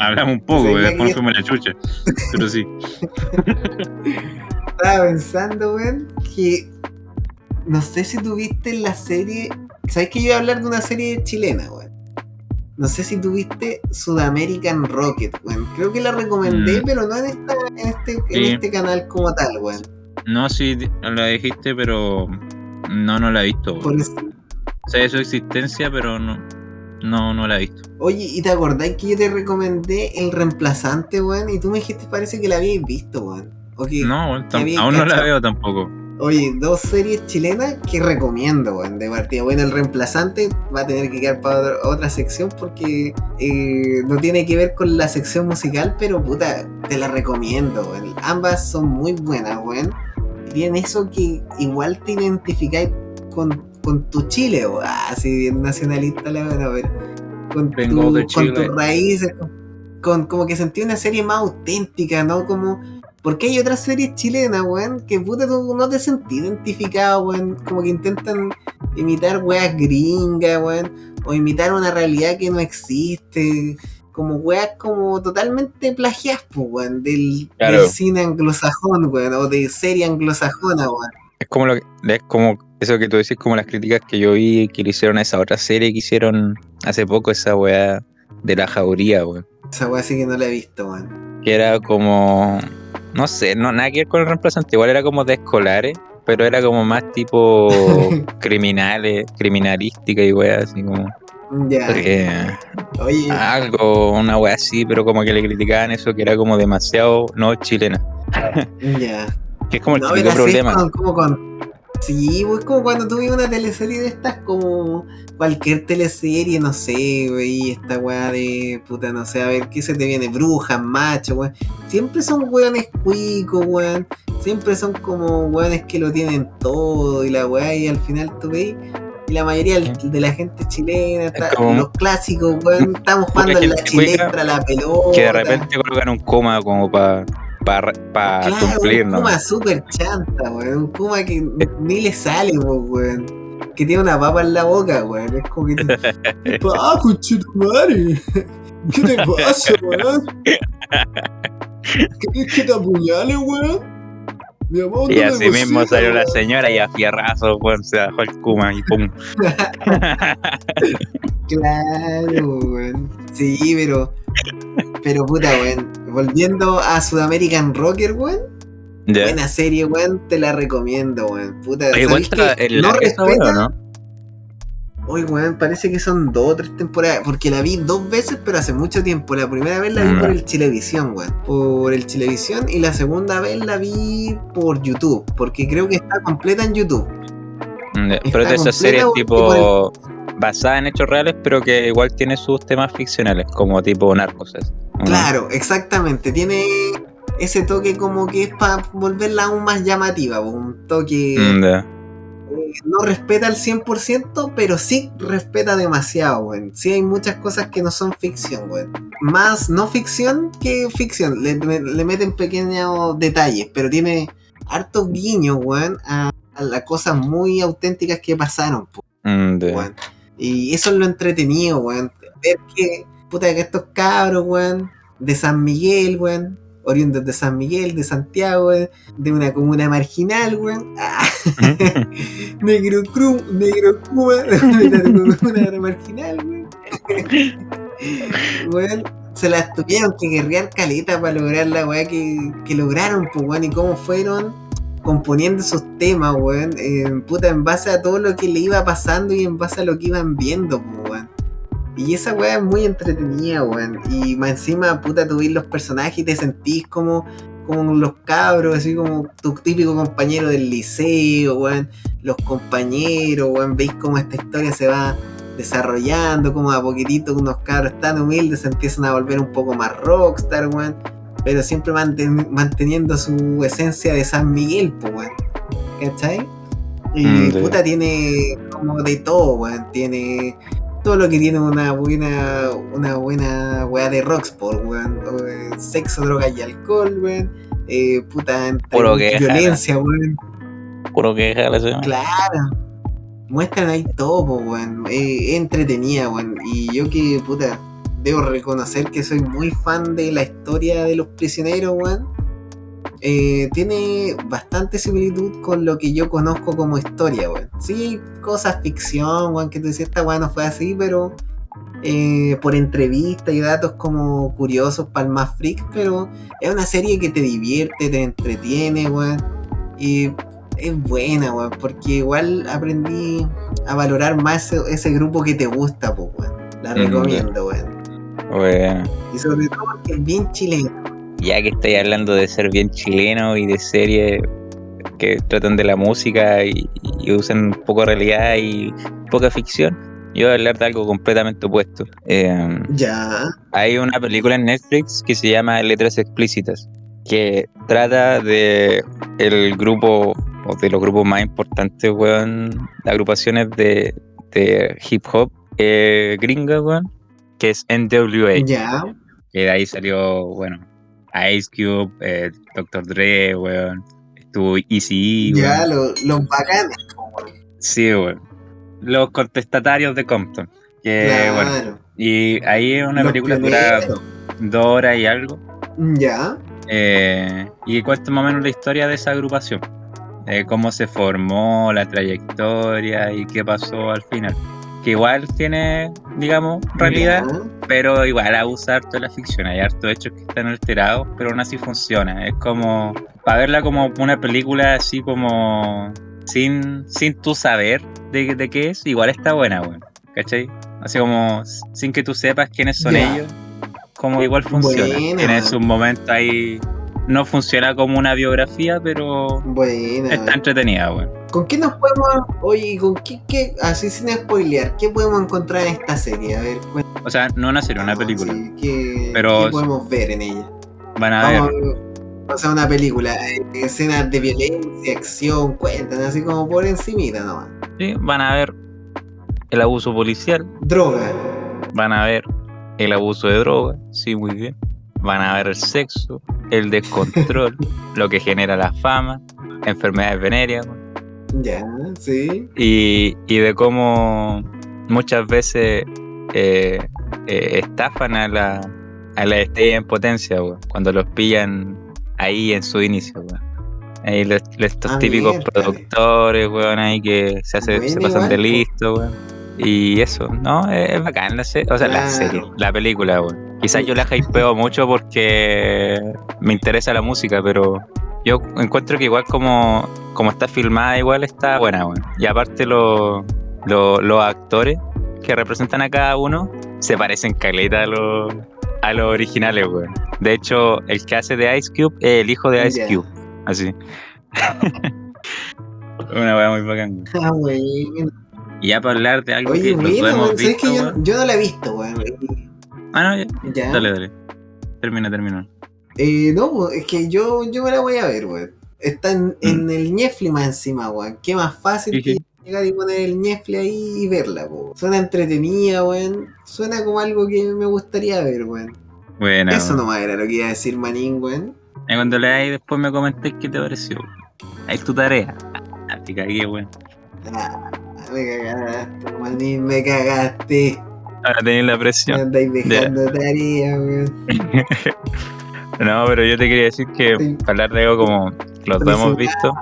Hablamos un poco, weón. Después fuimos la chucha. Pero sí. Estaba pensando, weón, que no sé si tuviste la serie. ¿Sabes que yo iba a hablar de una serie chilena, weón? No sé si tuviste Sudamerican Rocket, weón. Creo que la recomendé, Mm. pero no en, esta, en, este, en este canal como tal, weón. No, sí, la dijiste, pero no, no la he visto. Por weón. eso- Sé de su existencia, pero no, no, no la he visto. Oye, ¿y te acordás que yo te recomendé el reemplazante, weón? Y tú me dijiste, parece que la habíais visto, weón. O que- No, aún no la veo tampoco. Oye, dos series chilenas que recomiendo, weón, de partida. Bueno, el reemplazante va a tener que quedar para otra, otra sección porque eh, no tiene que ver con la sección musical, pero puta, te la recomiendo, weón. Ambas son muy buenas, weón. Y Tienen eso que igual te identificáis con, con tu Chile, weón. Ah, sí, bien nacionalista la weón, a ver. Con, tu- con tus raíces, con, con- como que sentí una serie más auténtica, ¿no? Como porque hay otras series chilenas, weón, que puta tú no te sentís identificado, weón. Como que intentan imitar weas gringas, weón. O imitar una realidad que no existe. Como weas como totalmente plagiadas, pues, weón. Del, Claro. del cine anglosajón, weón. O de serie anglosajona, weón. Es como lo que, es como eso que tú decís, como las críticas que yo vi que le hicieron a esa otra serie que hicieron hace poco, esa weá de la jauría, weón. Esa wea sí que no la he visto, weón. Que era como, no sé, no nada que ver con el reemplazante, igual era como de escolares, pero era como más tipo criminales, criminalística y weá, así como Ya. eh, Oye, algo, una weá así, pero como que le criticaban eso que era como demasiado no chilena. ya. Que es como el No, típico así problema. como con. Sí, pues como cuando tuve una teleserie de estas, como cualquier teleserie, no sé, wey, esta weá de puta, no sé, a ver qué se te viene, brujas, machos, weón. Siempre son weones cuicos, weón. Siempre son como weones que lo tienen todo y la weá, y al final tú veis. Y la mayoría de la gente chilena, está- como- los clásicos, weón, estamos jugando en la chilestra, la pelota. Que de repente colocan un coma como para pa, pa Claro, cumplir, un ¿no? Kuma súper chanta, weón. Un Kuma que ni le sale, weón. Que tiene una papa en la boca, weón. Es como que. ¿Qué pasa, conchetumare? ¿Qué te pasa, weón? ¿Querés que te apuñale, weón? Mi amor, Y así mismo cocina, salió la señora y a fierrazo, weón, se bajó el kuma y pum. Claro, weón. Sí, pero. Pero puta, weón. Volviendo a Sudamerican Rocker, weón. Buena serie, weón. Te la recomiendo, weón. Puta, Oye, ¿sabéis cuenta que el no respeta- ¿no? Uy, weón, parece que son dos o tres temporadas. Porque la vi dos veces, pero hace mucho tiempo. La primera vez la vi Mm. por el Chilevisión, weón. Por el Chilevisión. Y la segunda vez la vi por YouTube. Porque creo que está completa en YouTube. Está Pero es de esas series tipo basadas en hechos reales, pero que igual tiene sus temas ficcionales, como tipo narcos. así, ¿o no? Claro, exactamente. Tiene. ese toque como que es para volverla aún más llamativa, un toque Mm, eh, no respeta al 100%, pero sí respeta demasiado. Sí hay muchas cosas que no son ficción. Más no ficción que ficción. Le, le meten pequeños detalles, pero tiene hartos guiños, weón, a, a las cosas muy auténticas que pasaron, Mm. Y eso es lo entretenido, weón. Ver que, puta, que estos cabros, weón, de San Miguel, weón, oriundos de San Miguel, de Santiago, weón, de una comuna marginal, weón. Ah, negro cru, negro Cuba, de una comuna marginal, weón. Weón, se las tuvieron que guerrear caleta para lograr la weá que, que lograron, pues, weón, y cómo fueron componiendo esos temas, weón, eh, puta, en base a todo lo que le iba pasando y en base a lo que iban viendo, pues, weón. Y esa weá es muy entretenida, weón. Y más encima, puta, tú ves los personajes y te sentís como, como los cabros, así como tu típico compañero del liceo, weón. Los compañeros, weón. Veis cómo esta historia se va desarrollando, como a poquitito unos cabros tan humildes se empiezan a volver un poco más rockstar, weón. Pero siempre manten- manteniendo su esencia de San Miguel, pues, weón. ¿Cachai? Y Mm, puta tiene como de todo, weón. Tiene todo lo que tiene una buena una buena weá de Rocksport, weón. Sexo, droga y alcohol, weón. Eh, puta, Puro que violencia, weón. Puro que déjala, sí. Claro. Muestran ahí todo, po, weón. Eh, entretenida, weón. Y yo que, puta, debo reconocer que soy muy fan de la historia de los prisioneros, weón. Eh, tiene bastante similitud con lo que yo conozco como historia, weón. Sí, cosas ficción, weón, que tú dices, esta weón no fue así, pero eh, por entrevistas y datos como curiosos para el más freak, pero es una serie que te divierte, te entretiene, weón. Y es buena, weón, porque igual aprendí a valorar más ese, ese grupo que te gusta, pues, weón. La Mm, recomiendo, weón. Bueno. Y sobre todo porque es bien chileno. Ya que estoy hablando de ser bien chileno y de series que tratan de la música y, y usan poco realidad y poca ficción, yo voy a hablar de algo completamente opuesto. Eh, Ya. hay una película en Netflix que se llama Letras Explícitas, que trata de el grupo, o de los grupos más importantes, weón, de agrupaciones de, de hip hop eh, gringa, weón, que es NWA. Ya. Que de ahí salió, bueno, Ice Cube, eh, Dr. Dre, weón. Estuvo Easy ya, lo- los bacanes, po, weón. Sí, weón. Los contestatarios de Compton. Que, bueno, Claro. y ahí es una Los película que dura dos horas y algo. Ya. eh, y cuenta más o menos la historia de esa agrupación. eh, cómo se formó, la trayectoria y qué pasó al final. Que igual tiene, digamos, realidad, pero igual abusa harto de la ficción. Hay harto hechos que están alterados, pero aún así funciona. Es como, para verla como una película así como sin, sin tú saber de, de qué es, igual está buena, weón. ¿Cachai? Así como sin que tú sepas quiénes son ellos, como igual funciona. Buena. Tiene su momento ahí. No funciona como una biografía, pero Buena. está entretenida, weón. ¿Con qué nos podemos. Oye, ¿con qué, qué- Así sin spoilear, ¿qué podemos encontrar en esta serie? A ver, cuéntanos. O sea, no una serie, una película. Sí, ¿qué, Pero- qué podemos ver en ella? Van a ver. Vamos a o sea, una película, eh, escenas de violencia, acción, cuentan, así como por encimita nomás. Sí, van a ver el abuso policial, Droga. van a ver el abuso de drogas, sí, muy bien. Van a ver el sexo, el descontrol, lo que genera la fama, enfermedades venéreas Ya, sí. y, y de cómo muchas veces eh, eh, estafan a la, a la estrella en potencia, weón, cuando los pillan ahí en su inicio. weón. Ahí los- los- estos Ah, típicos productores, weón, ahí que se, hace, se pasan de igual, listo, weón. Y eso, ¿no? Es, bacán la serie, o sea, la serie, la película, weón. Quizás yo la hypeo mucho porque me interesa la música, pero yo encuentro que igual como, como está filmada, igual está buena, weón. Y aparte lo- lo- los actores que representan a cada uno se parecen caleta a los, a los originales, weón. De hecho, el que hace de Ice Cube es el hijo de Ice. Cube, así. Una weá muy bacán. Ah, bueno. Y ya para hablar de algo Oye, que bueno, hemos weón, ¿sabes visto, que yo, yo no la he visto, weón? Ah, no, ya. Ya. Dale, dale. Termina, termina. Eh, no, es que yo, yo me la voy a ver, weón. Está en, Mm. en el Netflix más encima, weón. Qué más fácil Sí, que sí. llegar y poner el Netflix ahí y verla, po. Suena entretenida, weón. Suena como algo que me gustaría ver, weón. Bueno, Eso nomás era lo que iba a decir Manín, weón. Y cuando leáis después me comentéis qué te pareció. Ahí es tu tarea. Ah, te cagué, weón. Ah, me cagaste, Manín, me cagaste. Ahora tenéis la Me presión. andáis dejando tarea, weón. No, pero yo te quería decir que Sí. hablar de algo como los dos hemos visto,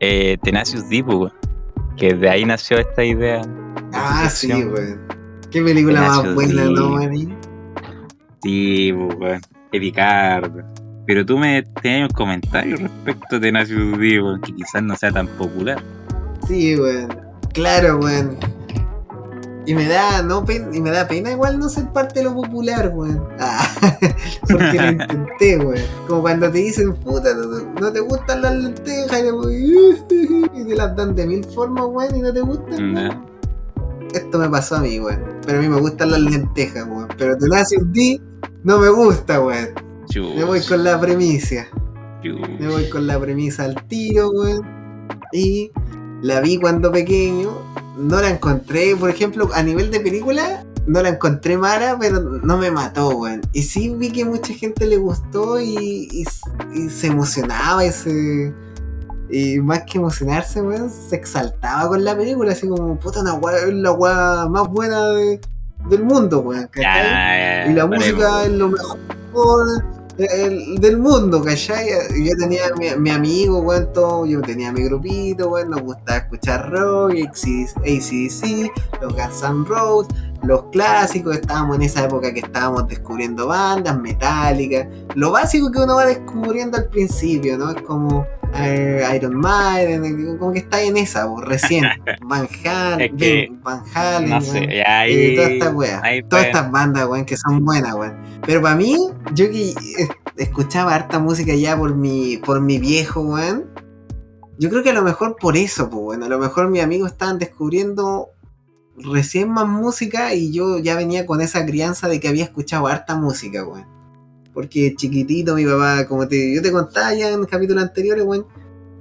eh, Tenacious D, pues, weón, que de ahí nació esta idea. de Ah, sí, weón. Qué película más buena, D. ¿no, Manín? Sí, pues, weón. Qué Ricardo. Pero tú me tenías un comentario respecto a Tenacious D, weón, que quizás no sea tan popular. Sí, weón. Claro, weón. Y me da, no pen- y me da pena igual no ser parte de lo popular, weón. Ah, porque lo intenté, weón. Como cuando te dicen, puta, no, no te gustan las lentejas y te, y te las dan de mil formas, weón, y no te gustan. Esto me pasó a mí, weón. Pero a mí me gustan las lentejas, weón. Pero Tenacious D no me gusta, weón. Me voy con la premisa. Me voy con la premisa al tiro, weón. Y la vi cuando pequeño. No la encontré, por ejemplo, a nivel de película, no la encontré mala, pero no me mató, weón. Y sí vi que mucha gente le gustó y, y, y se emocionaba y se. Y más que emocionarse, weón, se exaltaba con la película, así como, puta, una weá, es la weá más buena de- del mundo, weón. Y la música es lo mejor del- del mundo, ¿cachai? Yo tenía mi, mi amigo, weón, yo tenía mi grupito, weón, nos gustaba escuchar rock, ACDC, los Guns N' Roses, los clásicos, estábamos en esa época que estábamos descubriendo bandas, metálicas, lo básico que uno va descubriendo al principio, ¿no? Es como Iron Maiden, como que está en esa, pues, recién, Van Halen, Es que, Van Halen, No weón. sé, ya ahí. Eh, todas estas weas, ahí todas pueden- estas bandas, weón, que son buenas, weón. Pero para mí, yo que es- escuchaba harta música ya por mi, por mi viejo, weón. Yo creo que a lo mejor por eso, pues, bueno, a lo mejor mis amigos estaban descubriendo recién más música y yo ya venía con esa crianza de que había escuchado harta música, weón. Porque chiquitito mi papá, como te, yo te contaba ya en capítulos anteriores, weón,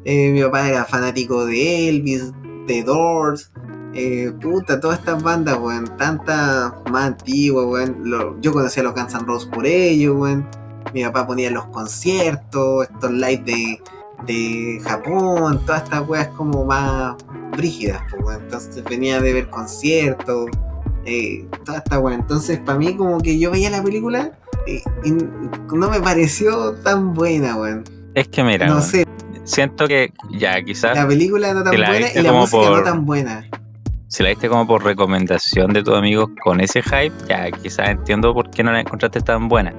eh, mi papá era fanático de Elvis, de Doors, eh, puta, todas estas bandas, weón, tantas más antiguas, weón. Yo conocía a los Guns N' Roses por ellos, weón. Mi papá ponía los conciertos, estos live de, de Japón, todas estas weas como más brígidas, pues, weón. Entonces venía de ver conciertos, eh, toda esta wea. Entonces, para mí, como que yo veía la película y, y no me pareció tan buena, weón. Es que mira, No weón, sé, siento que ya quizás la película no tan buena y la música por- no tan buena. si la viste como por recomendación de tus amigos con ese hype, ya quizás entiendo por qué no la encontraste tan buena.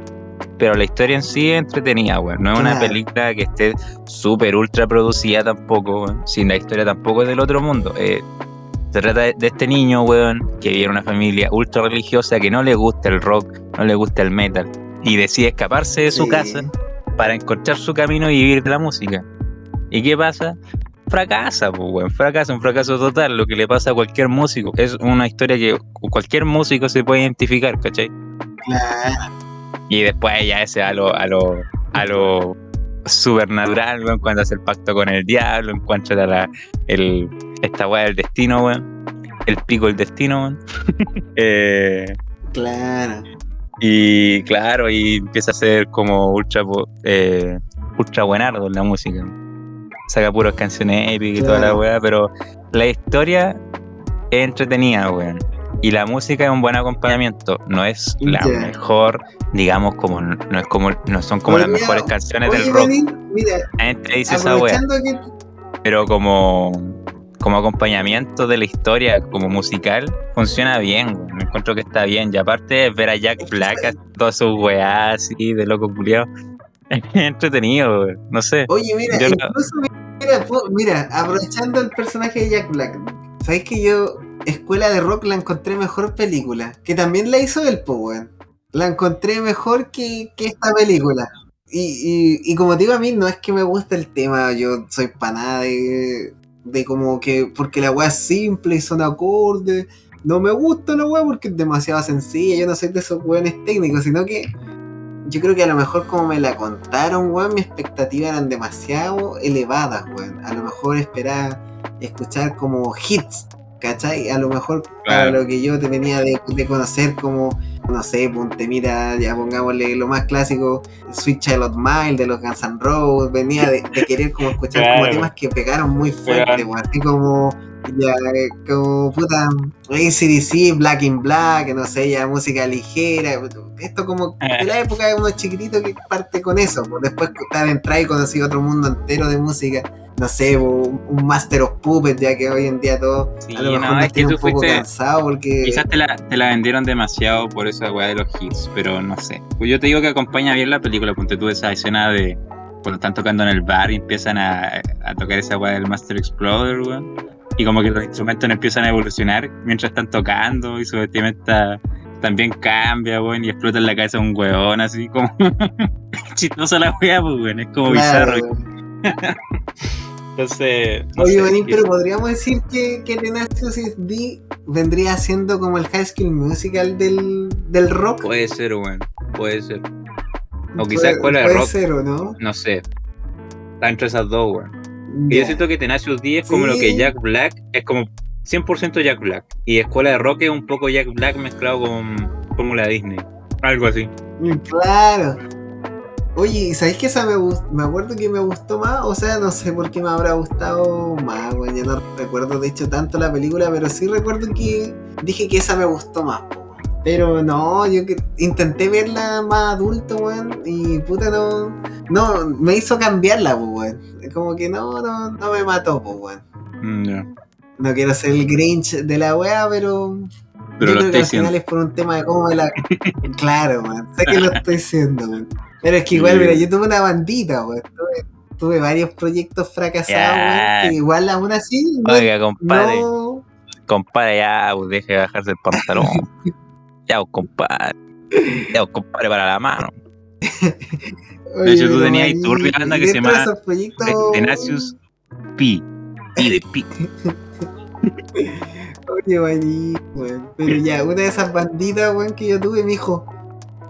Pero la historia en sí es entretenida, weón. No es una película que esté súper ultra producida tampoco, weón. Sin la historia tampoco es del otro mundo. Eh, se trata de, de este niño, weón, que vive en una familia ultra religiosa que no le gusta el rock, no le gusta el metal. Y decide escaparse de su Sí. casa para encontrar su camino y vivir de la música. ¿Y qué pasa? Fracasa, pues, weón. Fracasa, un fracaso total. Lo que le pasa a cualquier músico. Es una historia que cualquier músico se puede identificar, ¿cachai? Claro. Y después ya ese a lo, a lo, a lo supernatural, weón, cuando hace el pacto con el diablo, encuentra la, el, esta weá del destino, weón. El pico del destino, weón. Eh, Claro. y claro, y empieza a ser como ultra, eh, ultra buenardo en la música. Saca puras canciones épicas y toda la weá, pero la historia es entretenida, weón. Y la música es un buen acompañamiento. No es la mejor, digamos, como no es como no son como las mejores canciones Oye, del rock. Mira, La gente dice esa que Pero como, como acompañamiento de la historia, como musical, funciona bien. Me encuentro que está bien. Y aparte, ver a Jack Black, está- todas sus weás así, de loco culiado. Es entretenido, weón. No sé. Oye, mira, incluso mira, mira, aprovechando el personaje de Jack Black, ¿sabéis que yo Escuela de Rock la encontré mejor película? Que también la hizo él, po, weón. La encontré mejor que, que esta película. Y, y, y como te digo a mí, no es que me guste el tema, yo soy panada de, de como que, porque la weá es simple y son acordes. No me gusta la weá porque es demasiado sencilla, yo no soy de esos weones técnicos, sino que yo creo que a lo mejor como me la contaron, weón, mis expectativas eran demasiado elevadas, weón. A lo mejor esperaba escuchar como hits, ¿cachai? A lo mejor para Claro. lo que yo te venía de, de conocer como, no sé, ponte, mira, ya pongámosle lo más clásico, Sweet Child of Mine de los Guns N' Roses, venía de, de querer como escuchar como Claro. temas que pegaron muy fuerte, Pero- weón, así como, ya, eh, como puta, ACDC, Black in Black, no sé, ya música ligera, esto como de la época de unos chiquititos que parte con eso, pues después estar entrar y conocí otro mundo entero de música, no sé, un un Master of Puppets, ya que hoy en día todo Sí, a lo mejor no, me es que estoy tú un poco fuiste. cansado porque Quizás te la, te la vendieron demasiado por esa weá de los hits, pero no sé. Pues yo te digo que acompaña bien la película, ponte tú esa escena de cuando están tocando en el bar y empiezan a, a tocar esa weá del Master Exploder, weón. Y como que los instrumentos no empiezan a evolucionar mientras están tocando y su vestimenta también cambia, weón, y explota en la cabeza un weón, así como. Chistosa la weá, pues, weón, es como Claro, bizarro. Entonces. no Oye, sé, Benín, pero podríamos decir que, que Tenacious D vendría siendo como el High School Musical del, del rock. Puede ser, weón. Puede ser. O quizás escuela de puede rock. ser, ¿o no? No sé. Está entre esas dos, weón. Y yo siento que Tenacious D es como lo que Jack Black es como 100% Jack Black. Y Escuela de Rock es un poco Jack Black mezclado con Fórmula Disney. Algo así. Claro. Oye, ¿y sabéis que esa me gustó? Me acuerdo que me gustó más, o sea, no sé por qué me habrá gustado más, weón. Ya no recuerdo de hecho tanto la película, pero sí recuerdo que dije que esa me gustó más. Pero no, yo que intenté verla más adulto, weón, y puta no. No, me hizo cambiarla, pues, weón. Como que no, no, no me mató, pues, weón. Mm, ya. No quiero ser el Grinch de la weá, pero. Pero yo creo que al final es por un tema de cómo me la. claro, man. Sé que lo estoy haciendo, man. Pero es que igual, mira, yo tuve una bandita, weón. Tuve, tuve varios proyectos fracasados, Ya. weón. Que igual aún así. no- Oiga, compadre. no- Compadre, ya, pues, deje de bajarse el pantalón. ya, compadre. Ya, compadre, para la mano. Oye, hecho, tú tenías ahí tu y que se de llama esos proyectos. Tenacious P. P de P. Oye, maní, weón. Pero ya, una de esas banditas, weón, que yo tuve, me dijo,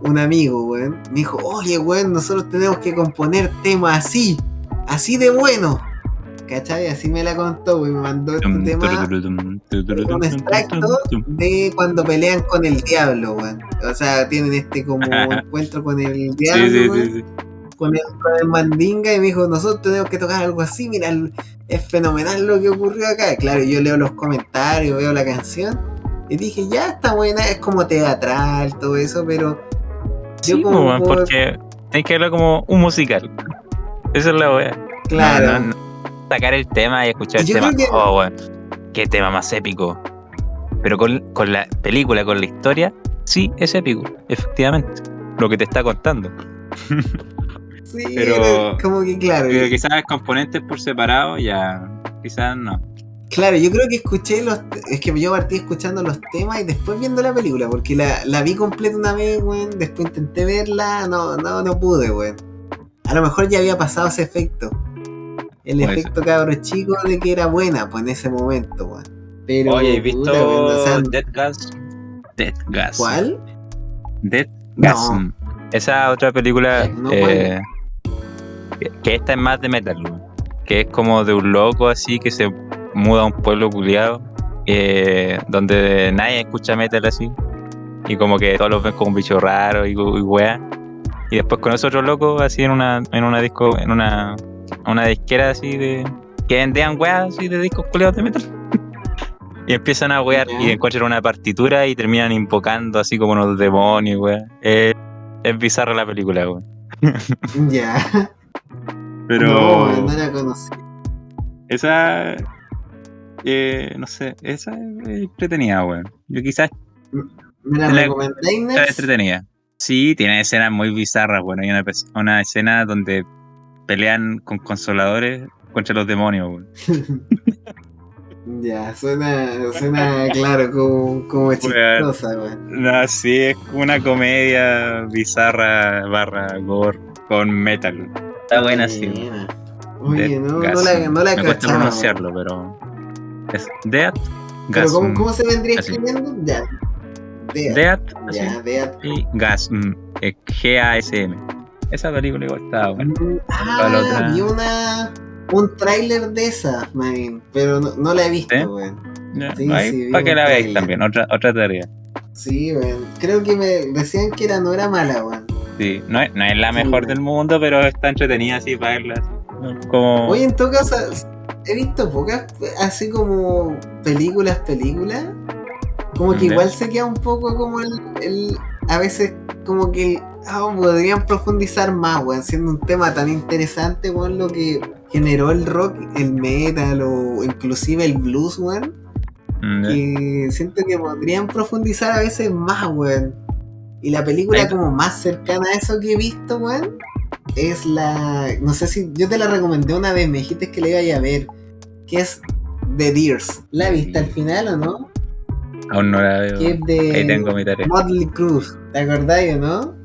un amigo, weón, me dijo, oye, weón, nosotros tenemos que componer temas así, así de bueno. ¿Cachai? Así me la contó, weón, me mandó este tema un extracto de cuando pelean con el diablo, weón. O sea, tienen este como encuentro con el diablo, Sí, sí, sí, sí. Con, el, con el mandinga, y me dijo, nosotros tenemos que tocar algo así, mira, es fenomenal lo que ocurrió acá. Claro, yo leo los comentarios, veo la canción, y dije, ya está buena, es como teatral, todo eso, pero yo Sí, como por- porque hay que verlo como un musical. Esa es la wea. claro, No, no, no. Sacar el tema y escuchar el Yo tema. que- Oh, weón. Qué tema más épico. Pero con, con la película, con la historia, sí, es épico, efectivamente. Lo que te está contando. sí, pero- como que claro. Pero quizás componentes por separado, ya. Quizás no. Claro, yo creo que escuché los. Es que yo partí escuchando los temas y después viendo la película, porque la, la vi completa una vez, weón. Después intenté verla, no, no, no pude, weón. A lo mejor ya había pasado ese efecto. El Puede efecto cabro chico de que era buena, pues en ese momento, weón. Pero. Oye, ¿has visto Dead Gas? Dead Gas. ¿Cuál? Dead Gas. No. Esa otra película, No, eh, que, que esta es más de metal, weón. que es como de un loco así que se muda a un pueblo culiado, eh, donde nadie escucha metal así, y como que todos los ven como un bicho raro y, y wea. Y después con esos otros locos así en una, en una disco, en una, una disquera así de. que vendían weas así de discos culiados de metal. Y empiezan a wear y encuentran una partitura y terminan invocando así como unos demonios, weón. Es, es bizarra la película, weón. Ya. Pero No, no la conocí. esa. eh, no sé, esa es entretenida, weón. Yo quizás ¿Me la La- recomendáis, está entretenida. Sí, tiene escenas muy bizarras, bueno, hay una escena donde pelean con consoladores contra los demonios. Ya, suena, suena claro, como, como chistosa. No, sí, es como una comedia bizarra barra gore con metal. Está buena, sí. Oye, no, no la, no la Me cuesta pronunciarlo, pero. Es Pero Gas. ¿cómo, cómo se vendría Así. escribiendo? Death. Death, Death. y Gas, mm, eh, G-A-S-M. Esa película igual estaba buena. ¿Cuál Ah, vi una. Un tráiler de esa, man, pero no, no la he visto, weón. Sí, sí, para que la veáis también, otra, otra tarea. Sí, weón. Creo que me decían que era, no era mala, weón. Sí, no es, no es la mejor del mundo, pero está entretenida así para verla. Como... Oye, en todo caso, he visto pocas, así como películas, películas. Como que igual se queda un poco como el. el- a veces, como que ah, podrían profundizar más, weón. Siendo un tema tan interesante, weón, lo que generó el rock, el metal o inclusive el blues, weón. Mm, que siento que podrían profundizar a veces más, weón. Y la película como más cercana a eso que he visto, weón, es la... No sé si... Yo te la recomendé una vez, me dijiste que la iba a ver. Que es The Deers. ¿La viste al final o no? Aún no la veo. Que es de Ahí tengo mi tarea. Motley Cruz. ¿Te acordáis o no?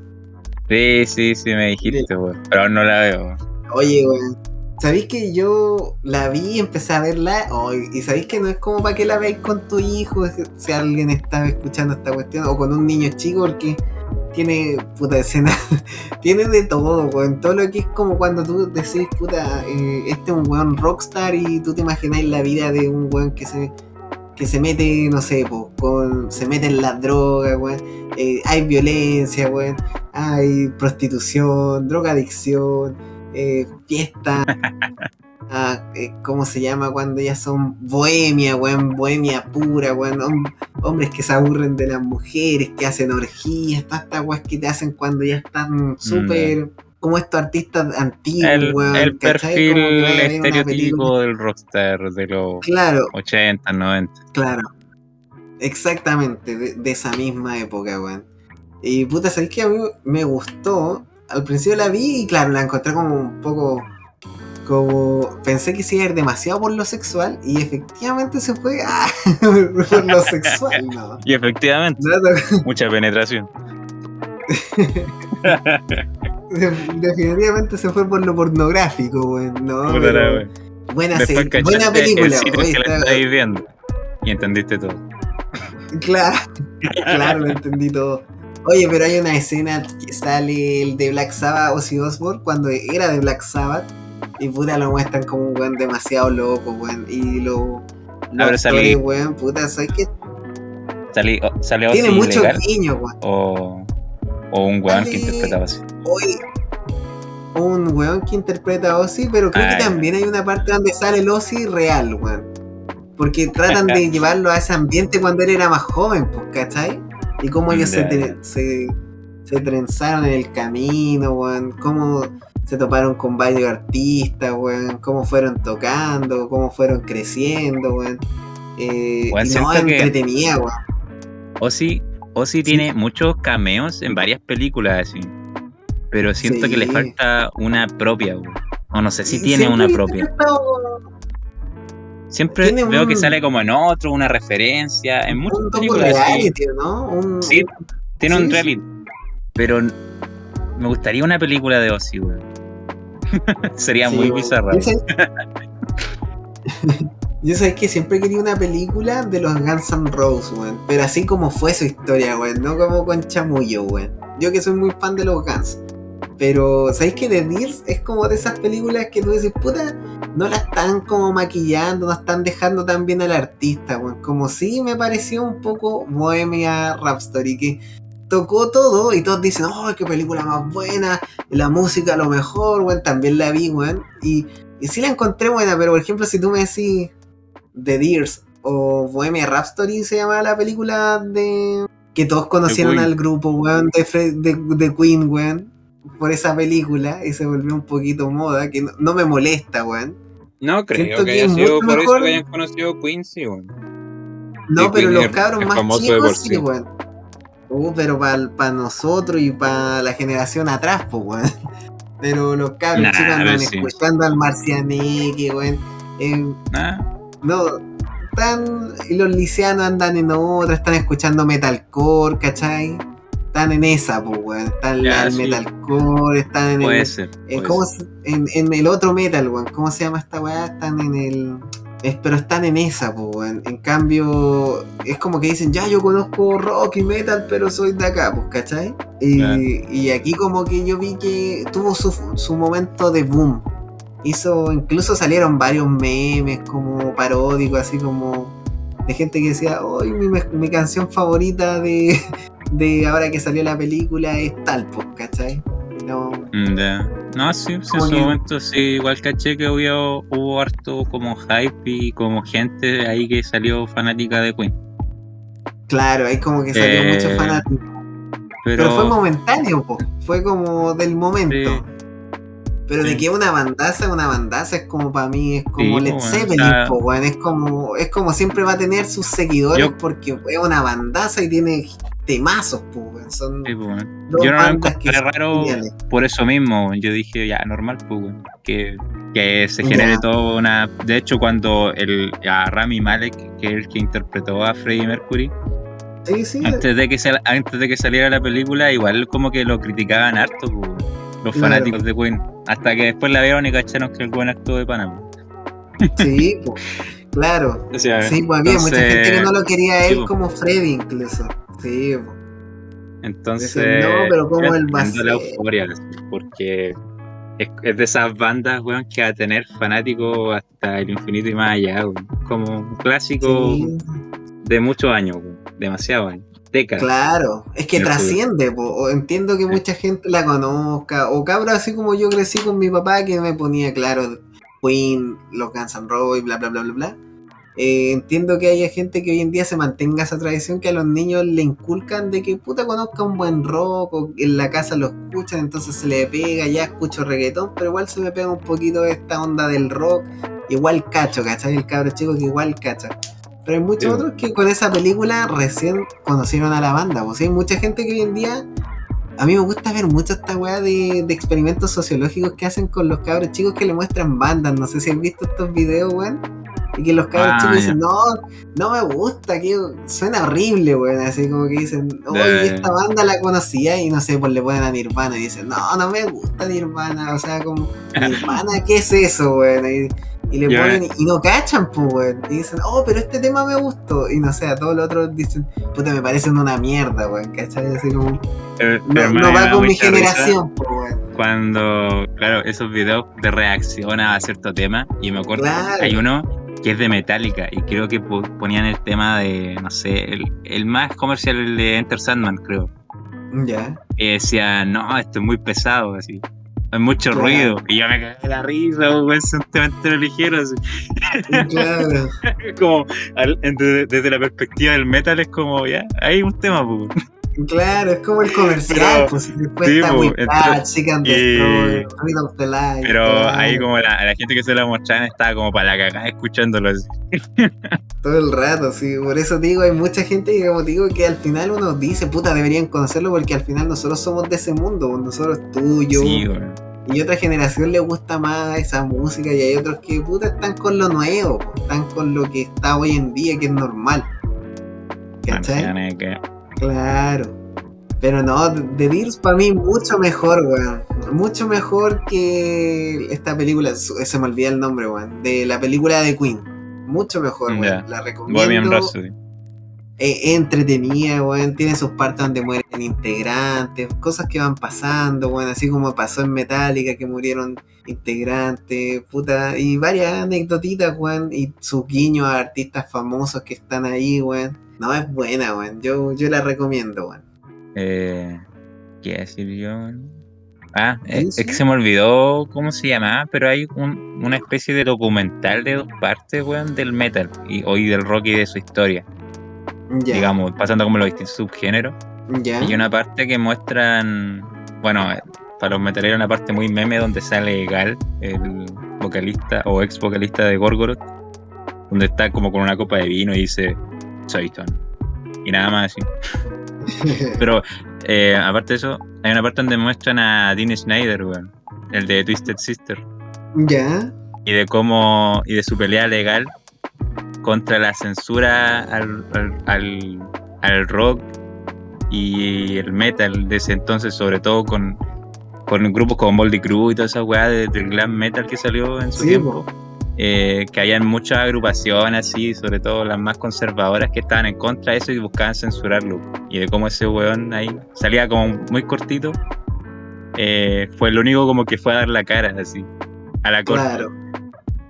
Sí, sí, sí, me dijiste, weón. Pero aún no la veo. Oye, weón. ¿Sabéis que yo la vi y empecé a verla? Y sabéis que no es como para que la veáis con tu hijo, si- si alguien está escuchando esta cuestión, o con un niño chico, porque tiene puta escena, tiene de todo, weón. Todo lo que es como cuando tú decís, puta, eh, este es un weón rockstar y tú te imagináis la vida de un weón que se que se mete, no sé, po, con, se mete en las drogas, weón. Eh, hay violencia, weón. Hay prostitución, drogadicción, eh, fiesta. ah, eh, ¿Cómo se llama cuando ya son bohemia, weón? Bohemia pura, weón. hom- hombres que se aburren de las mujeres, que hacen orgías, todas estas weas que te hacen cuando ya están súper. Como estos artistas antiguos, El, weón. el perfil estereotipo del rockstar de los Claro, 80, 90. Claro. Exactamente, de, de esa misma época, weón. Y puta, ¿sabes que A mí me gustó. Al principio la vi y claro, la encontré como un poco. Como. Pensé que se iba a ir demasiado por lo sexual y efectivamente se fue ah, por lo sexual, no. Y efectivamente, no, mucha penetración. de- definitivamente se fue por lo pornográfico, weón. No, Puta pero la wea. buena, Después buena el película, que la estáis viendo. Y entendiste todo. Claro, claro, lo entendí todo. Oye, pero hay una escena que sale el de Black Sabbath, Ozzy Osbourne, cuando era de Black Sabbath, y puta lo muestran como un weón demasiado loco, weón. Y lo, los Ahora salí- weón, puta, soy que Salí, ¿Sale tiene Ozzy muchos ilegal niños, weón. o, o un weón que interpretaba así? Oye, un weón que interpreta a Ozzy, pero creo Ah, que ya. también hay una parte donde sale el Ozzy real, weón. Porque tratan de llevarlo a ese ambiente cuando él era más joven, pues, ¿cachai? Y cómo ellos se, se, se trenzaron en el camino, weón. Cómo se toparon con varios artistas, weón. Cómo fueron tocando, cómo fueron creciendo, weón. Eh, Weón, y no, que- entretenía, weón. Ozzy, Ozzy tiene muchos cameos en varias películas así. Pero siento que le falta una propia, weón. O no sé si tiene una propia. Siempre tiene veo que sale como en otro, una referencia. En muchas Un películas. sí. reality, ¿no? Un, Sí, tiene un reality. Pero me gustaría una película de Ozzy, weón. Sería muy bizarra. Yo sabes que siempre quería una película de los Guns N' Roses, weón. Pero así como fue su historia, weón. No como con chamullo, weón. Yo que soy muy fan de los Guns. Pero, ¿sabéis que The Deers es como de esas películas que tú dices, puta, no la están como maquillando, no están dejando tan bien al artista, weón? Como si me pareció un poco Bohemia Rhapsody, que tocó todo y todos dicen, oh, qué película más buena, la música lo mejor, weón, también la vi, weón. Y, y sí la encontré buena, pero por ejemplo, si tú me decís The Deers o Bohemia Rhapsody se llama la película de... Que todos conocieron Queen. al grupo, weón, de, de, de Queen, weón, por esa película y se volvió un poquito moda, que no, no me molesta, weón. No creo Siento que haya sido por mejor. eso que hayan conocido Quincy, weón. No, Sí, pero Queen los cabros más chicos sí, sí. weón. Uh, pero para nosotros y para la generación atrás, pues, weón. Pero los cabros Nah, chicos andan sí. escuchando al Marcianeque, weón. Eh, Ah, no, están. Los liceanos andan en otra, están escuchando metalcore, ¿cachai? Están en esa, pues, weón. Están en Ya, sí. metalcore, están en puede el. ser. en, puede ¿cómo ser. se- en, en el otro metal, weón. ¿Cómo se llama esta weá? Están en el. Es- pero están en esa, pues, weón. En cambio, es como que dicen, ya yo conozco rock y metal, pero soy de acá, pues, ¿cachai? Y, Claro. y aquí como que yo vi que tuvo su, su momento de boom. Hizo, incluso salieron varios memes como paródicos, así como de gente que decía, hoy mi, canción favorita de, de ahora que salió la película es tal, ¿cachai? No, Mm, ya. No, sí, sí, en su que- momento sí, igual caché que hubo, hubo harto como hype y como gente ahí que salió fanática de Queen. claro, hay como que salió Eh, mucho fanático. Pero, Pero, fue momentáneo, po. fue como del momento. Sí. Pero de Sí. que una bandaza, una bandaza es como para mí, es como Sí, Led weón, Zeppelin, o sea- po, weón. Es como, es como siempre va a tener sus seguidores Yo- porque es una bandaza y tiene temazos, po, weón. Son sí, bueno. dos yo no lo encontré raro geniales. por eso mismo. Yo dije, ya, normal, pues, que, que se genere Ya. toda una. De hecho, cuando el, a Rami Malek, que es el que interpretó a Freddie Mercury, antes de que sal- antes de que saliera la película, igual como que lo criticaban harto, pues, los Claro. fanáticos de Queen. Hasta que después la vieron y cacharon que el buen acto de Panamá. Sí, po. Claro. O sea, Sí, pues había mucha gente que no lo quería sí, él como Freddy incluso. Sí, po. Entonces, no, pero ¿cómo yo él va la euforia, porque es, es de esas bandas, weón, que va a tener fanáticos hasta el infinito y más allá, weón. Como un clásico Sí, de muchos años, weón. Demasiado años. Décadas. Claro, es que trasciende, po. Entiendo que mucha gente la conozca, o cabra así como yo crecí con mi papá que me ponía claro Queen, los Guns N' Roses, bla bla bla bla bla. Eh, entiendo que haya gente que hoy en día se mantenga esa tradición que a los niños le inculcan de que puta conozca un buen rock o en la casa lo escuchan, entonces se le pega, ya escucho reggaetón, pero igual se me pega un poquito esta onda del rock, igual cacho, ¿cachai? El cabro chico que igual cacha. Pero hay muchos Sí. otros que con esa película recién conocieron a la banda. Pues hay mucha gente que hoy en día. A mí me gusta ver mucho esta weá de, de experimentos sociológicos que hacen con los cabros chicos que le muestran bandas. No sé si han visto estos videos, weón. Y que los cabros Ah, chicos dicen, no, no me gusta, que suena horrible, weón. Así como que dicen, oye, esta banda la conocía y no sé, pues le ponen a Nirvana y dicen, no, no me gusta Nirvana. O sea, como, Nirvana, ¿qué es eso, weón? Y, y le ponen y no cachan, pues, weón. Y dicen, oh, pero este tema me gustó. Y no sé, a todos los otros dicen, puta, me parecen una mierda, weón. ¿Cachai? Así como, Eh, no, va con mi generación, pues, weón. Cuando, claro, esos videos de reacción a cierto tema, y me acuerdo, Claro. hay uno que es de Metallica, y creo que po- ponían el tema de, no sé, el, el más comercial, el de Enter Sandman, creo. Ya. Y decía, no, esto es muy pesado, así. Hay mucho Claro. ruido. Y yo me cagué de la risa, güey, es un tema entero ligero, así. Claro. como, al- desde, desde la perspectiva del metal, es como, ya, hay un tema, pues. Claro, es como el comercial, Pero- pues después sí, está po, We entonces- and y- Destroy, of the Light. Pero claro, ahí como la, la gente que se la mostraban estaba como para la cagada escuchándolo así. Todo el rato, sí. Por eso digo, hay mucha gente que, como digo, que al final uno dice, puta, deberían conocerlo porque al final nosotros somos de ese mundo, pues, nosotros tú, yo. Sí, güey. Y otra generación le gusta más esa música y hay otros que puta están con lo nuevo, po, están con lo que está hoy en día, que es normal. ¿Cachai? Claro. Pero no, The Beatles para mí mucho mejor, weón. Mucho mejor que esta película, se me olvida el nombre, weón. De la película de Queen. Mucho mejor, weón. Ya. La recomiendo. Es entretenida, weón. Tiene sus partes donde mueren integrantes, cosas que van pasando, weón. Así como pasó en Metallica, que murieron integrantes, puta. Y varias anecdotitas, weón. Y sus guiños a artistas famosos que están ahí, weón. No, es buena, weón. Yo, yo la recomiendo, weón. Eh, ¿Qué decir yo? Ah, Sí, es, que se me olvidó cómo se llamaba, pero hay un- una especie de documental de dos partes, weón, del metal y hoy del rock y de su historia, Ya. digamos, pasando como los distintos subgéneros. Ya. Hay una parte que muestran, bueno, eh, para los metaleros una parte muy meme donde sale Gal, el vocalista o ex vocalista de Gorgoroth, donde está como con una copa de vino y dice Satan. Y nada más así. Pero eh, aparte de eso, hay una parte donde muestran a Dean Snyder, weón, el de Twisted Sister, ya. y de cómo, y de su pelea legal contra la censura al, al, al, al rock y el metal de ese entonces, sobre todo con, con grupos como Moldy Crew y toda esa weá de- del glam metal que salió en su Sí, tiempo. Eh, que hayan muchas agrupaciones así, sobre todo las más conservadoras, que estaban en contra de eso y buscaban censurarlo. Y de cómo ese weón ahí salía como muy cortito, eh, fue el único como que fue a dar la cara así, a la corte. Claro.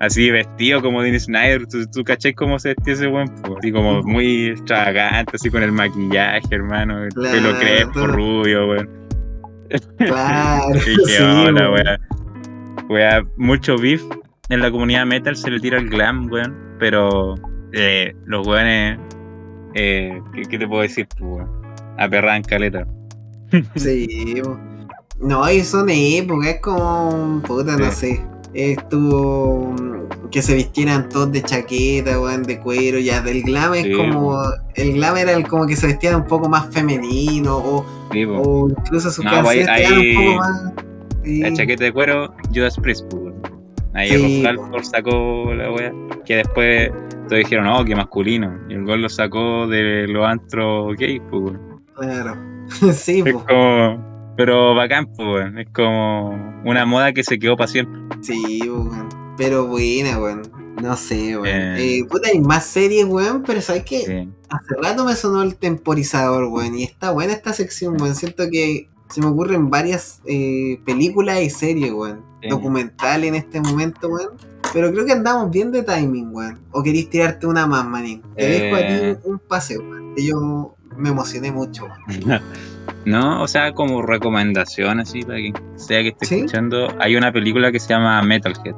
Así vestido como Dean Snyder, tú, tú caché cómo se vestía ese weón, po? así como muy extravagante, así con el maquillaje, hermano, el pelo Claro. crespo, rubio, weón. Claro. Y qué sí, onda, weón. Weá, mucho beef en la comunidad metal se le tira el glam, weón. Pero eh, los weones, eh, ¿qué, qué te puedo decir, pues, weón? Aperran caleta. Sí, no, y son épocas, es como, puta, no sé, estuvo que se vistieran todos de chaqueta, weón, de cuero, ya del glam es Sí. como, el glam era el como que se vestían un poco más femenino, o, Sí, o incluso sus No, canciones ahí- eran un poco más... La chaqueta de cuero, Judas Priest, pues, weón. Ahí Sí, Rob sacó la weá. Que después todos dijeron, oh, qué masculino. Y el gol lo sacó de los antros gays, pues. Claro, sí, Es po. como. Pero bacán, pues, weón. Es como una moda que se quedó para siempre. sí, weón, pero buena, weón, no sé, weón. Eh. Eh, puta, hay más series, weón, pero ¿sabes qué? Sí. Hace rato me sonó el temporizador, weón, y está buena esta sección, weón. Siento que se me ocurren varias eh, películas y series, weón. Sí. Documentales en este momento, weón. Pero creo que andamos bien de timing, weón. ¿O queréis tirarte una más, manín? Te dejo a Eh. ti un paseo, weón. Yo me emocioné mucho, weón. No, o sea, como recomendación así para quien sea que esté ¿Sí? escuchando, hay una película que se llama Metalhead,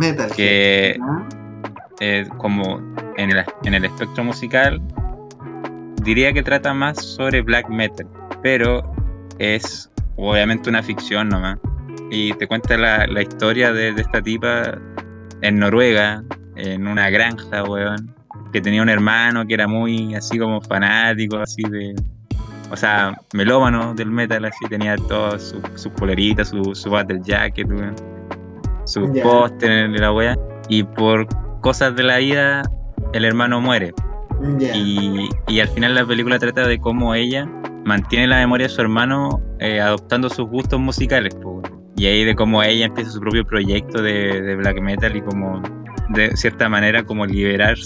Metal. que ¿no? eh, como en el, en el espectro musical diría que trata más sobre black metal, pero es obviamente una ficción nomás. Y te cuenta la, la historia de, de esta tipa en Noruega, en una granja, weón, que tenía un hermano que era muy así como fanático, así de... O sea, melómano del metal, así tenía todas sus sus poleritas, su, su battle jacket, weón, su póster de la wea. Y por cosas de la vida, el hermano muere. Y, y al final la película trata de cómo ella mantiene la memoria de su hermano eh, adoptando sus gustos musicales. Y ahí de cómo ella empieza su propio proyecto de, de black metal y como de cierta manera como liberar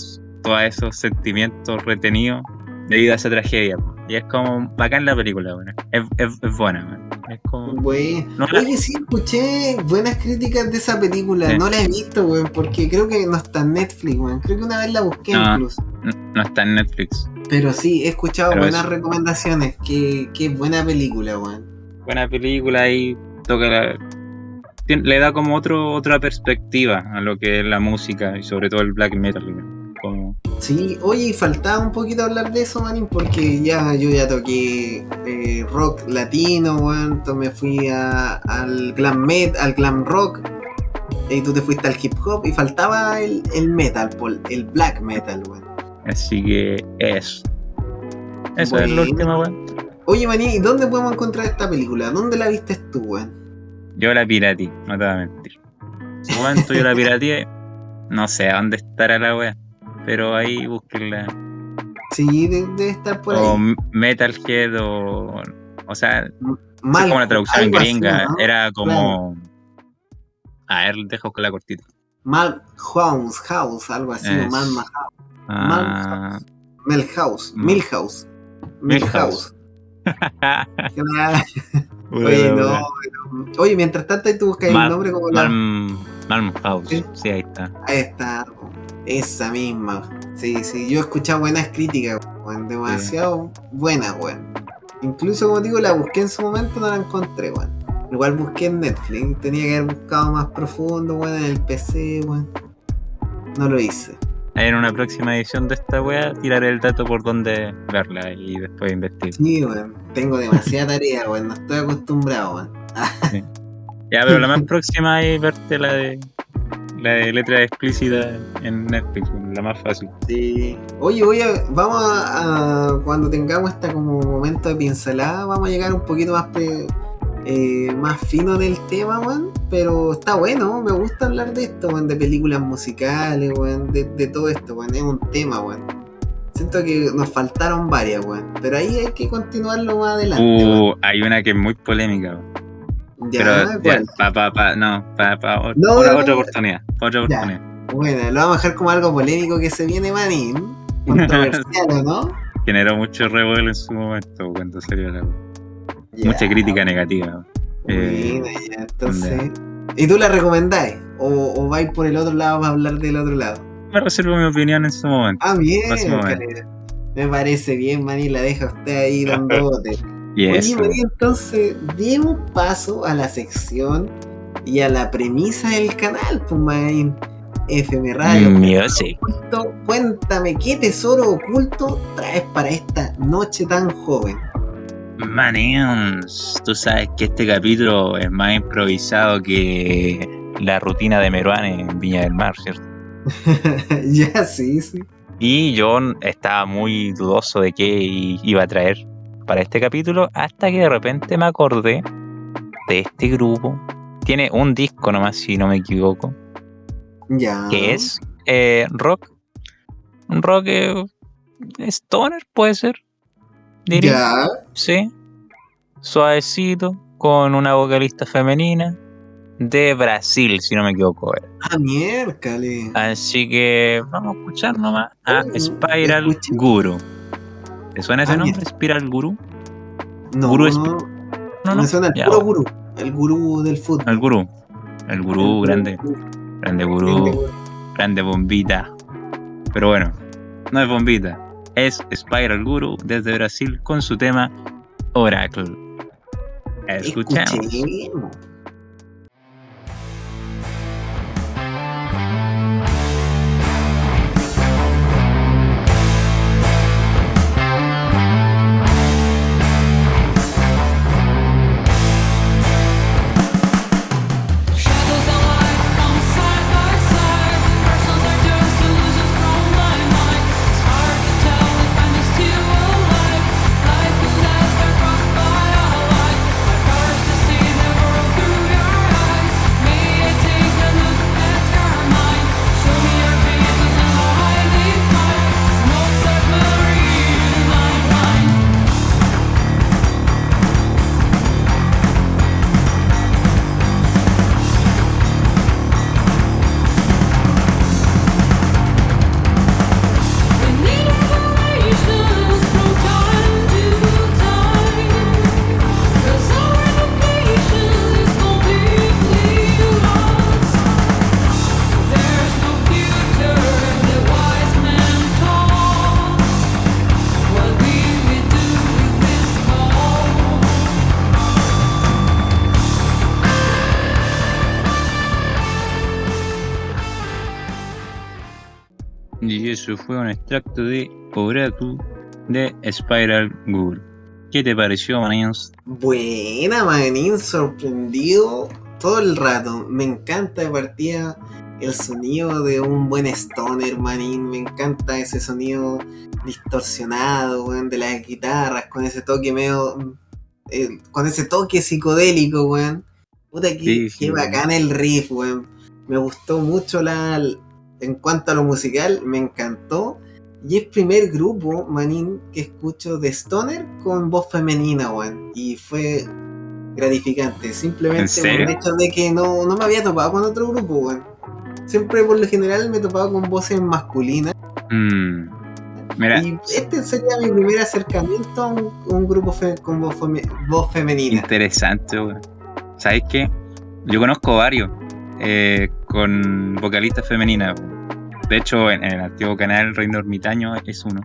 todos esos sentimientos retenidos debido a esa tragedia. Y es como bacán la película, weón. es, es, es buena. weón. Es como... Güey. No la- Oye, sí, escuché buenas críticas de esa película. Sí. No la he visto, weón, porque creo que no está en Netflix, weón. Creo que una vez la busqué No. incluso. no, no está en Netflix. Pero sí, he escuchado Pero buenas eso. recomendaciones. Qué, qué buena película, weón. buena película y toca la- le da como otro otra perspectiva a lo que es la música y sobre todo el black metal weón. Como Sí, oye, y faltaba un poquito hablar de eso, manín, porque ya yo ya toqué eh, rock latino, weón. Entonces me fui a- al glam met, al glam rock. Y tú te fuiste al hip hop y faltaba el, el metal, el black metal, weón. así que eso eso es lo último weón. Oye, maní, ¿y dónde podemos encontrar esta película? ¿Dónde la viste tú, weón? yo la pirateé no te voy a mentir su momento yo la pirateé no sé a dónde estará la wea pero ahí búsquenla Sí, de- debe estar por o ahí. Metalhead o o sea Mal, es como la traducción gringa ¿no? era como a ver dejo con la cortita Mal House, House, algo así, o Es- Mal Ma- Ah, Milhouse, Mm. Milhouse. Milhouse. Oye, no, pero- Oye, mientras tanto ahí tú buscas el nombre como la... Malm, House, Sí. sí, ahí está. Ahí está. Esa misma. Sí, sí, yo he escuchado buenas críticas, weón, demasiado buenas, weón. Incluso, como digo, la busqué en su momento, no la encontré, weón. Igual busqué en Netflix, tenía que haber buscado más profundo, weón, en el PC, weón. No lo hice. En una próxima edición de esta wea tiraré el dato por donde verla y después investigar. Sí, weón, tengo demasiada tarea, weón, no estoy acostumbrado, weón. Ya, pero la más próxima es verte la de la de letra explícita en Netflix, la más fácil. Sí. Oye, voy a, vamos a, a- cuando tengamos esta como momento de pincelada, vamos a llegar un poquito más pre- eh, más fino del tema, weón. Pero está bueno, me gusta hablar de esto, weón, de películas musicales, weón, de, de todo esto, weón. Es un tema, weón. Siento que nos faltaron varias, weón. Pero ahí hay que continuarlo más adelante. Uh, hay una que es muy polémica, Ya, pero ya, pa, pa, no, pa, pa, No, otra, no, otra oportunidad, otra Ya. oportunidad. Bueno, lo vamos a dejar como algo polémico que se viene Manin. Controversial, ¿o ¿no? Generó mucho revuelo en su momento cuando salió la Ya. Mucha crítica negativa. Eh, Bueno, ya, entonces. ¿Y tú la recomendáis? ¿O, o vais por el otro lado para hablar del otro lado? me reservo mi opinión en su momento. Ah, bien. Me parece bien, Manin, la deja usted ahí dando bote. Y Oye. María, entonces, demos paso a la sección y a la premisa del canal, pues, Marín. FM Radio. Music. Oculto, Cuéntame, ¿qué tesoro oculto traes para esta noche tan joven? Manins, tú sabes que este capítulo es más improvisado que La rutina de Meruán en Viña del Mar, ¿cierto? ya, sí, sí. Y yo estaba muy dudoso de qué iba a traer para este capítulo hasta que de repente me acordé de este grupo. Tiene un disco nomás, si no me equivoco, Ya. que es eh, rock. Un rock eh, stoner, puede ser. Diría. Ya. Sí. Suavecito, con una vocalista femenina de Brasil, si no me equivoco. era. Ah, miércoles. Así que vamos a escuchar nomás a Oh, Spiral. Guru. ¿Te suena ese Ah, nombre? Spiral Guru. No, Gurú es- no, No, me suena el ya, puro bueno. gurú. El gurú del fútbol. El gurú. El gurú, El grande. gurú. Grande gurú. Grande bombita. Pero bueno, no es bombita. Es Spiral Guru desde Brasil con su tema Oracle. Escuchamos. Escuchemos. Extracto de Oracle de Spiral Guru. ¿Qué te pareció, Manins? Buena, manín, sorprendido todo el rato. Me encanta de partida el sonido de un buen stoner, manín. Me encanta ese sonido distorsionado, weón, de las guitarras, con ese toque medio. eh, con ese toque psicodélico, weón. Puta, que, Sí, sí, qué bacán el riff, weón. Me gustó mucho la. En cuanto a lo musical, me encantó. Y es primer grupo, manín, que escucho de Stoner con voz femenina, weón. Y fue gratificante. Simplemente ¿En por el hecho de que no, no me había topado con otro grupo, weón. Siempre por lo general me he topado con voces masculinas. Mm, Mira, Y este sería mi primer acercamiento a un, un grupo con voz, feme- voz femenina. interesante, weón. ¿Sabes qué? Yo conozco varios eh, con vocalistas femeninas. weón. De hecho, en, en el antiguo canal Reino Ermitaño es uno.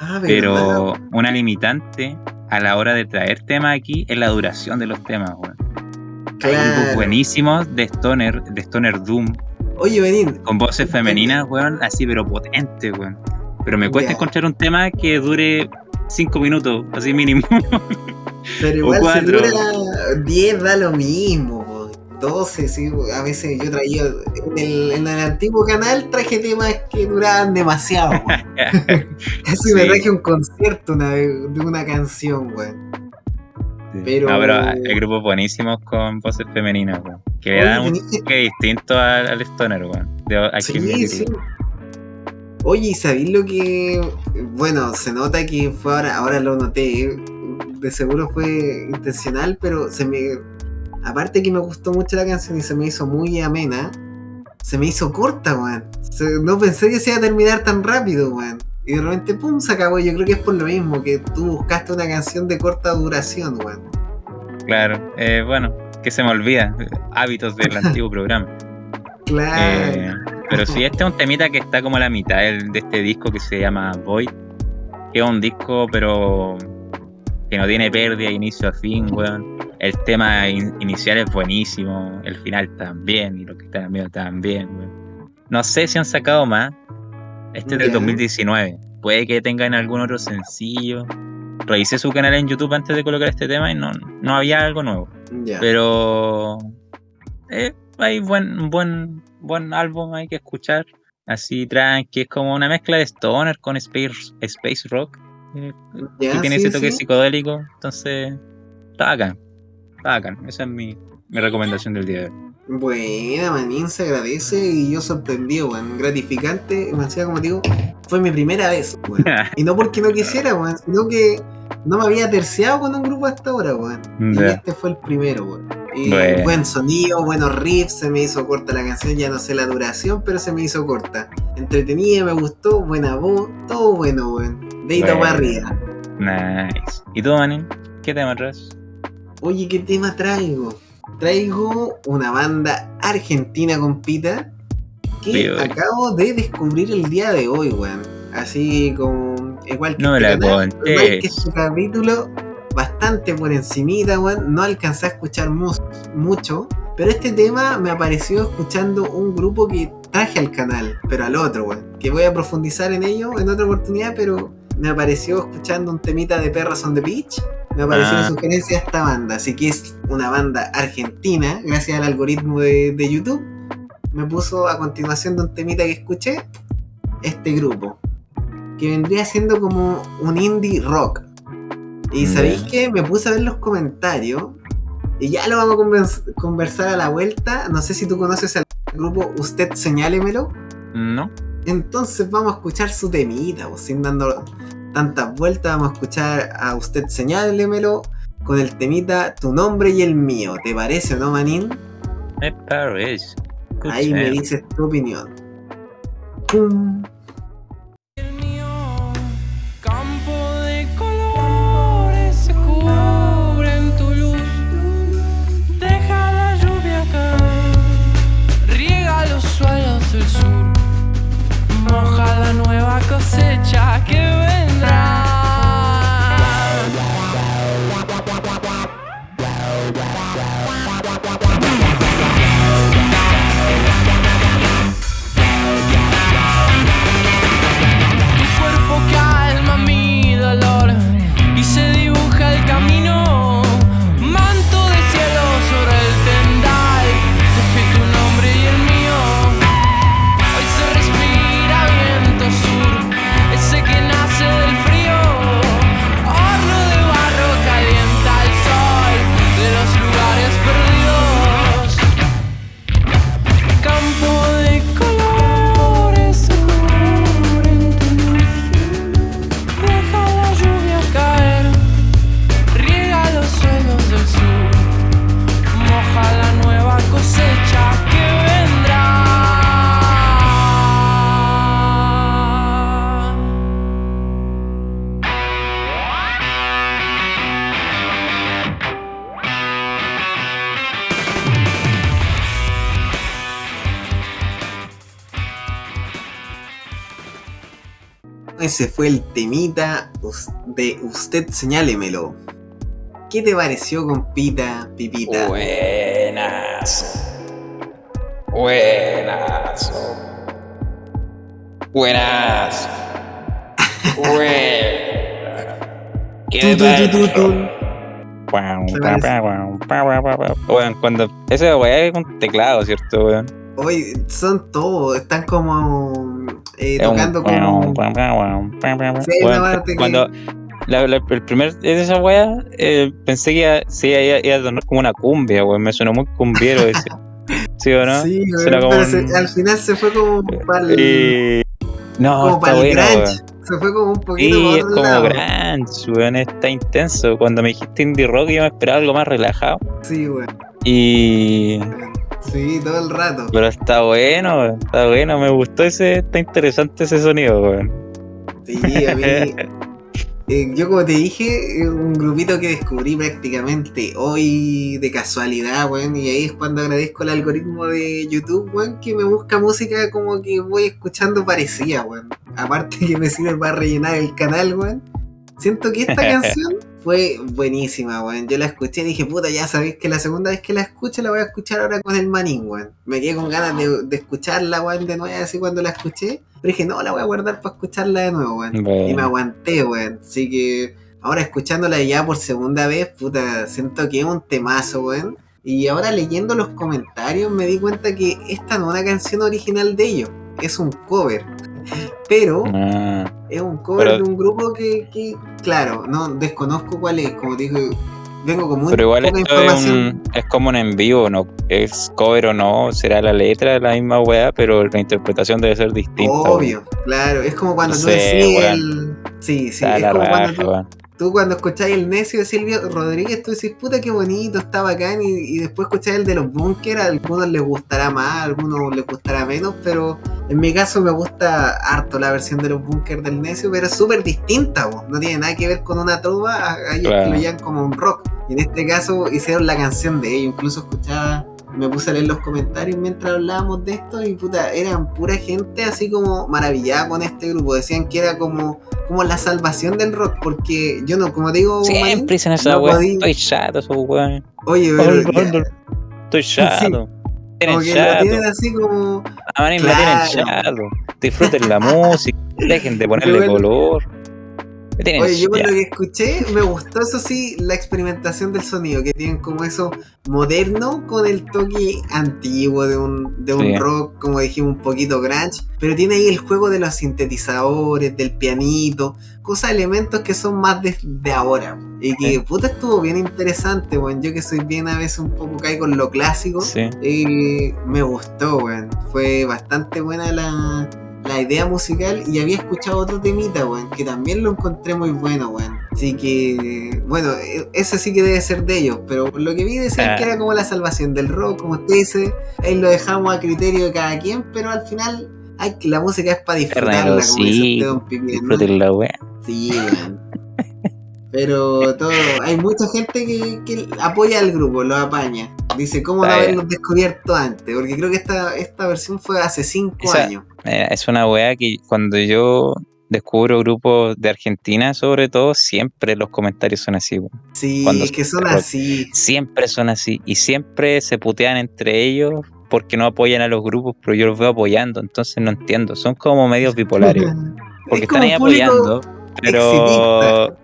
Ah, ¿verdad? Pero una limitante a la hora de traer temas aquí es la duración de los temas, weón. Hay grupos buenísimos de Stoner, de Stoner Doom, Oye, Benín, con voces femeninas, weón, así pero potentes, weón. Pero me cuesta encontrar un tema que dure 5 minutos, así mínimo. pero igual si dura 10 da lo mismo. 12, sí, a veces yo traía en el, en el antiguo canal traje temas que duraban demasiado. Casi me Sí. traje un concierto una de una canción, weón. Pero- No, pero hay grupos buenísimos con voces femeninas, weón. Que le dan un tenés toque distinto al, al Stoner, weón. Sí, sí. Oye, ¿y sabéis lo que.? Bueno, se nota que fue ahora, ahora lo noté. De seguro fue intencional, pero se me. Aparte que me gustó mucho la canción y se me hizo muy amena. se me hizo corta, weón. No pensé que se iba a terminar tan rápido, weón. Y de repente, pum, se acabó. Yo creo que es por lo mismo, que tú buscaste una canción de corta duración, weón. Claro, eh, bueno, que se me olvida. Hábitos del antiguo programa. Claro. Eh, pero sí, este es un temita que está como a la mitad de este disco que se llama Void. Que es un disco, pero que no tiene pérdida de inicio a fin, weón. El tema in- inicial es buenísimo, el final también, y lo que está en medio también. No sé si han sacado más. Este es del Ya. 2019. Puede que tengan algún otro sencillo. Revisé su canal en YouTube antes de colocar este tema y no, no había algo nuevo. Pero eh, hay buen, buen, buen álbum hay que escuchar. Así tranqui, es como una mezcla de Stoner con Space, space Rock. eh, que tiene sí, ese toque sí. psicodélico. Entonces, está bacán. Bacán. Esa es mi, mi recomendación del día de hoy. Buena, manín, se agradece y yo sorprendido, weón. Gratificante, me decía como digo, fue mi primera vez, weón. Y no porque no quisiera, weón, sino que no me había terciado con un grupo hasta ahora, weón. Y este fue el primero, weón. Y Bueno. buen sonido, buenos riffs, se me hizo corta la canción, ya no sé la duración, pero se me hizo corta. Entretenida, me gustó, buena voz, todo bueno, weón. Deito Bueno. para arriba. Nice. ¿Y tú, Manin? ¿Qué tema traes? Oye, ¿qué tema traigo? Traigo una banda argentina compita que acabo de descubrir el día de hoy, weón. Así como igual que No este la canal, igual que este capítulo, bastante por encimita, weón. No alcancé a escuchar mu- mucho, pero este tema me apareció escuchando un grupo que traje al canal, pero al otro, weón. Que voy a profundizar en ello en otra oportunidad, pero me apareció escuchando un temita de Perras on the Beach. Me apareció Ah. la sugerencia de esta banda, así que es una banda argentina, gracias al algoritmo de, de YouTube. Me puso a continuación de un temita que escuché, este grupo, que vendría siendo como un indie rock. Y sabéis que me puse a ver los comentarios y ya lo vamos a convers- conversar a la vuelta. No sé si tú conoces al grupo Usted Señálemelo. ¿No? Entonces vamos a escuchar su temita, pues, sin dando tantas vueltas, vamos a escuchar a usted señálemelo con el temita Tu nombre y el mío. ¿Te parece o no, Manín? Me parece. Ahí me dices tu opinión. Pum. el mío. Campo de colores se cubre en tu luz. Deja la lluvia caer. Riega los suelos del sur. Moja la nueva cosecha que vendrá. Ese fue el temita de Usted Señálemelo. ¿Qué te pareció, compita, pipita? Buenas. Buenas. Buenas. Buenas. ¿Qué Tu, tu, tu, tu, tu. Guau, ¿Te guau, parece? guau, guau, guau, guau, guau. Weón, cuando. Esa weá es un teclado, ¿cierto, weón? Hoy son todos, están como eh, tocando como. Sí, Cuando. la- la- el primer de esa weá, eh, pensé que iba, sí, iba, iba a sonar como una cumbia, weón. Me sonó muy cumbiero ese. ¿Sí o no? Sí, Suena como pero se- un- al final se fue como para el, Y- No, como para el bueno, grunge. weón. Se fue como un poquito Sí, es como lado. grunge, weón, está intenso. Cuando me dijiste indie rock yo me esperaba algo más relajado. Sí, weón. Y Sí, todo el rato. Pero está bueno, está bueno, me gustó ese, está interesante ese sonido, weón. Sí, a mí. eh, yo, como te dije, un grupito que descubrí prácticamente hoy de casualidad, weón. Y ahí es cuando agradezco el algoritmo de YouTube, weón, que me busca música como que voy escuchando parecida, weón. Aparte que me sirve para rellenar el canal, weón. Siento que esta canción fue buenísima, weón. Yo la escuché y dije, puta, ya sabéis que la segunda vez que la escuche la voy a escuchar ahora con el manín, weón. Me quedé con ganas de, de escucharla, weón, de nuevo, así cuando la escuché. Pero dije, no, la voy a guardar para escucharla de nuevo, weón. Bueno. Y me aguanté, weón. Así que ahora escuchándola ya por segunda vez, puta, siento que es un temazo, weón. Y ahora leyendo los comentarios me di cuenta que esta no es una canción original de ellos, es un cover. Pero Ah, es un cover Pero- de un grupo que, que, claro, no desconozco cuál es, como dije, vengo con muy pero igual poca esto es, información. un, es como un en vivo, ¿no? Es cover o no, será la letra la misma weá, pero la interpretación debe ser distinta. Obvio, claro, es como cuando No tú sé, decís el... Sí, sí, es como cuando tú. Tú cuando escucháis el necio de Silvio Rodríguez, tú decís, puta, qué bonito, está bacán, y, y después escucháis el de los bunkers, a algunos les gustará más, a algunos les gustará menos, pero en mi caso me gusta harto la versión de los bunkers del necio, pero es súper distinta, bo. no tiene nada que ver con una trova, a, a ellos Claro. que lo llaman como un rock. Y en este caso hicieron la canción de ellos, incluso escuchaba me puse a leer los comentarios mientras hablábamos de esto y puta, eran pura gente así como maravillada con este grupo. Decían que era como, como la salvación del rock, porque yo no, como digo, Siempre dicen esa no Estoy chato, esos weón. oye, pero Estoy chato. como Tienen que lo chato. tienen así como, A mí me Claro. tienen chato. Disfruten la música. Dejen de ponerle bueno, color. Oye, yo por lo que escuché, me gustó eso sí, la experimentación del sonido, que tienen como eso moderno con el toque antiguo de un, de un Sí. rock, como dijimos, un poquito grunge, pero tiene ahí el juego de los sintetizadores, del pianito, cosas, elementos que son más de, de ahora. Y que, Sí. puta, estuvo bien interesante, weón. Yo que soy bien a veces un poco caigo en lo clásico, Sí. eh, me gustó, weón. Fue bastante buena la, la idea musical y había escuchado otro temita, weón, que también lo encontré muy bueno, weón. Así que, bueno, e- ese sí que debe ser de ellos, pero lo que vi decían Ah. que era como la salvación del rock, como usted dice, ahí lo dejamos a criterio de cada quien, pero al final hay que la música es para disfrutarla, como dice sí, usted, don weá. Sí, weón. Pero todo, hay mucha gente que, que apoya al grupo, lo apaña. Dice, ¿cómo no Está bien. haberlos descubierto antes? Porque creo que esta, esta versión fue hace cinco Esa- años. Eh, es una weá que cuando yo descubro grupos de Argentina, sobre todo, siempre los comentarios son así. weón. Sí, cuando es que son así. Siempre son así. Y siempre se putean entre ellos porque no apoyan a los grupos, pero yo los veo apoyando. Entonces no entiendo. Son como medios bipolares. Porque Es están ahí apoyando. Pero.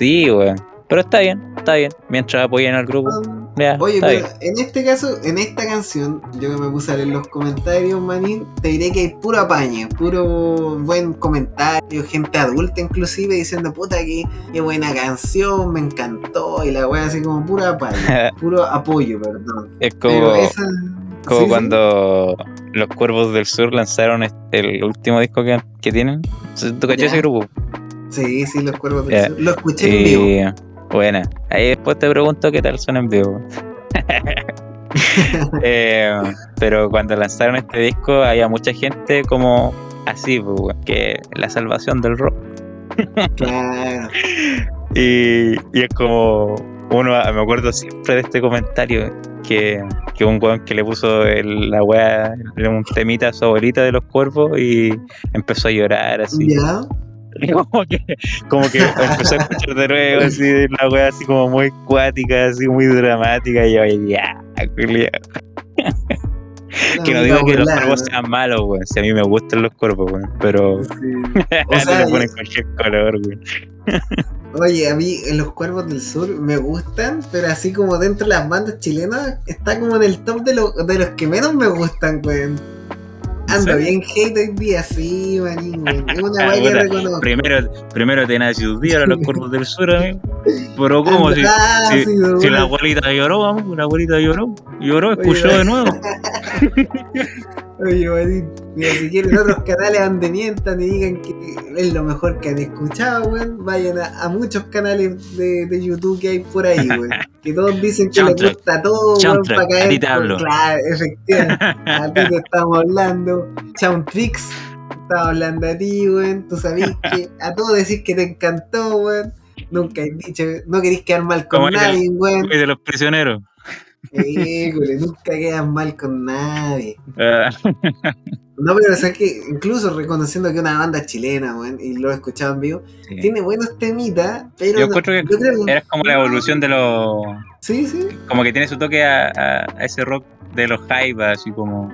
Sí, weón. Pero está bien, está bien. Mientras apoyen al grupo. Ya, Oye, pero bien. en este caso, en esta canción, yo que me puse a leer los comentarios, manín, te diré que hay puro apañe, puro buen comentario, gente adulta inclusive diciendo, puta, que qué buena canción, me encantó, y la wea así como puro apañe, puro apoyo, perdón. Es Pero como, esa... como sí, sí. cuando los Cuervos del Sur lanzaron este- el último disco que, que tienen. ¿Tú cachai ese grupo? Sí, sí, los cuervos del sur. Lo escuché en vivo. Buena. Ahí después te pregunto qué tal son en vivo. Eh, pero cuando lanzaron este disco había mucha gente como así, pues, que la salvación del rock. Claro. Y, y es como uno, me acuerdo siempre de este comentario que, que un weón que le puso el- la weá, un temita a su abuelita de los cuervos y empezó a llorar así. Ya. Como que, como que empezó a escuchar de nuevo así la weá así como muy cuática, así muy dramática y yo ya, culiao. que no Una digo que los cuervos ¿no? sean malos, weón. Si a mí me gustan los cuervos, weón. Pero Sí. O no sea, ponen cualquier color, weón. Oye, a mí en los Cuervos del Sur me gustan, pero así como dentro de las bandas chilenas, está como en el top de, lo- de los que menos me gustan, weón. Serio? bien hate hoy día, sí, manín, una Ah, que reconozco. Primero, primero te nace un día, ahora los cuervos del sur, amigo. Pero ¿cómo? Si, Ah, si- sí, de si una. la abuelita lloró, vamos, la abuelita lloró, lloró, escuchó Oye, de nuevo. Oye, weón, mira, si quieren otros canales donde mientan y digan que es lo mejor que han escuchado, weón, vayan a, a muchos canales de, de YouTube que hay por ahí, weón. Que todos dicen que les gusta todo, weón, para caer. a ti te hablo. Claro, efectivamente. A ti te estamos hablando. Soundtricks, estamos hablando a ti, weón. Tú sabés que a todos decís que te encantó, weón. Nunca has dicho, no querés quedar mal con nadie, weón. de los prisioneros. Híjole, nunca quedas mal con nadie. Ah, No, pero o sea que incluso reconociendo que una banda chilena, weón, y lo he escuchado en vivo, sí. tiene buenos temitas, pero. Yo no- encuentro que yo creo que- Eres como la evolución de los. Sí, sí, Como que tiene su toque a, ese rock de los hype, así como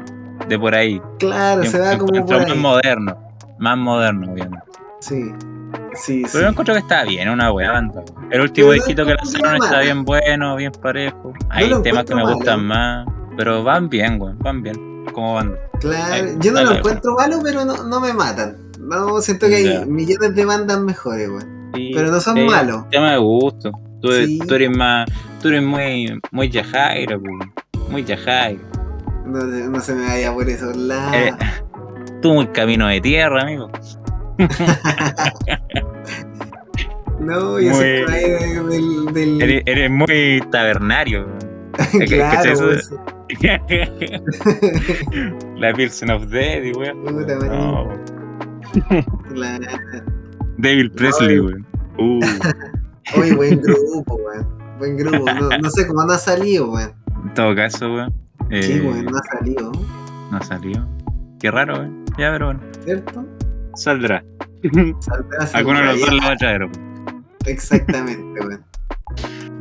de por ahí. claro, Yo se va como por más ahí. moderno. Más moderno, obviamente. Sí, sí, sí. Pero yo encuentro que está bien, una buena banda. El último Pero no disquito que lanzaron está bien bueno, bien parejo. Hay temas que me gustan más, pero van bien, güey, van bien como banda. Claro, yo no lo encuentro malo, pero no, no me matan. No, siento que hay millones de bandas mejores, weón. Sí, Pero no son malos. Tema de gusto. Tú, eres más, tú eres muy, muy yajaira, güey. Muy yajaira. No, se- no se me vaya por esos lados. Eh, tú muy camino de tierra, amigo. No, yo muy- ahí de- del. del- Eres, eres muy tabernario. claro, ¿cachai weón. eso? La Pilsen of Dead, güey. Puta. No, Claro. David Presley, güey. Uh, Oye, buen grupo, weón. Buen grupo. No, no sé cómo no ha salido, weón. en todo caso, güey. eh, Sí, weón, no ha salido, no salió. Qué raro, güey. Ya, pero bueno. ¿cierto? Saldrá. Saldrá, Alguno de los dos lo va a traer. Exactamente, weón.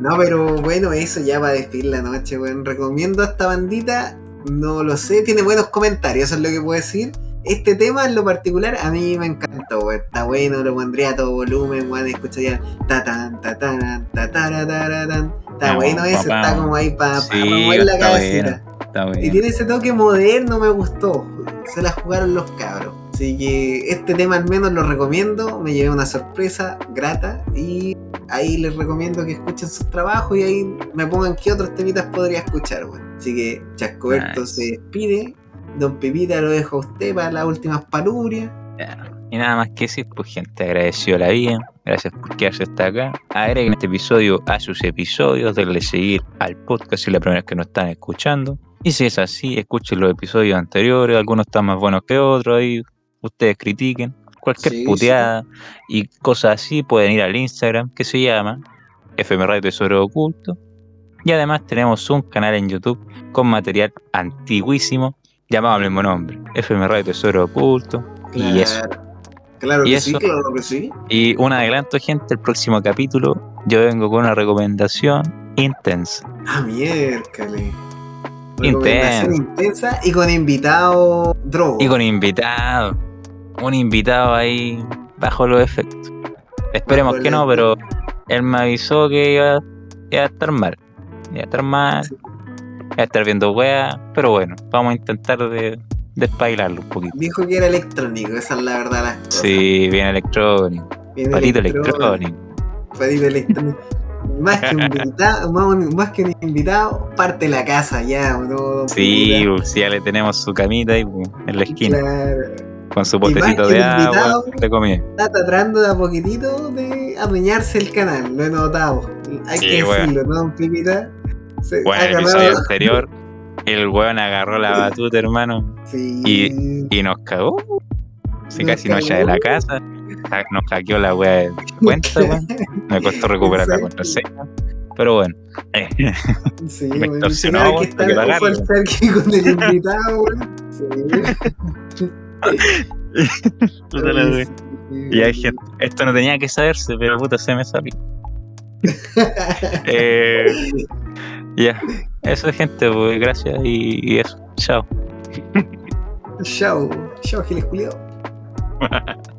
No, pero bueno, eso ya va a despedir la noche, weón. Recomiendo a esta bandita, no lo sé, tiene buenos comentarios, eso es lo que puedo decir. Este tema en lo particular a mí me encantó, weón. Está bueno, lo pondría a todo volumen, weón. Escucharía ta tan ta tan ta tan. Está Vamos, bueno papá. está como ahí para Sí, mover la cabecita. Bueno. Y tiene ese toque moderno, me gustó. Se la jugaron los cabros. Así que este tema al menos lo recomiendo. Me llevé una sorpresa grata. Y ahí les recomiendo que escuchen sus trabajos y ahí me pongan qué otros temitas podría escuchar, weón. Así que Chascoberto Nice. se despide. Don Pepita lo dejo a usted para las últimas palurias. Ya. Y nada más que decir, pues gente, agradecido la vida. Gracias por quedarse hasta acá. Agreguen este episodio a sus episodios, denle seguir al podcast si es la primera vez que nos están escuchando. Y si es así, escuchen los episodios anteriores, algunos están más buenos que otros, ahí ustedes critiquen. Cualquier Sí, puteada y cosas así pueden ir al Instagram que se llama FM Radio Tesoro Oculto. Y además tenemos un canal en YouTube con material antiguísimo llamado al mismo nombre, FM Radio Tesoro Oculto. Y eso. Claro Y que sí, eso. claro que sí. Y un adelanto, gente, el próximo capítulo yo vengo con una recomendación intensa. Ah. Intenso. Recomendación intensa y con invitado drogo. Y con invitado. Un invitado ahí bajo los efectos. Esperemos Bajo que no, pero él me avisó que iba, iba a estar mal. Iba a estar mal. Sí. Iba a estar viendo weas. Pero bueno, vamos a intentar de despailarlo un poquito. Dijo que era electrónico, esa es la verdad de las cosas. Sí, bien electrónico. Bien Patito electrónico. electrónico. Patito electrónico. Más que un invitado, más, que un invitado, parte la casa ya, don Sí, pues, ya le tenemos su camita ahí pues, en la esquina. Claro. Con su que de agua, invitado. de comida. Está tratando de a poquitito de adueñarse el canal, lo he notado. Hay Sí, que weón. decirlo, ¿no, don Pepita? Se Bueno, el episodio anterior, el weón agarró la batuta, hermano, Sí. y nos cagó. Se Nos casi nos echa de la casa. ja- Nos hackeó la wea de cuenta, weón. Me costó recuperar la contraseña. Pero bueno. eh, Sí, Me extorsionó, que que con el invitado, weón. Sí. Y hay gente, esto no tenía que saberse, pero puta se me salió. Eh, ya, eso es gente, pues gracias y, y eso. Chao. Chao, chao, Giles Culiao.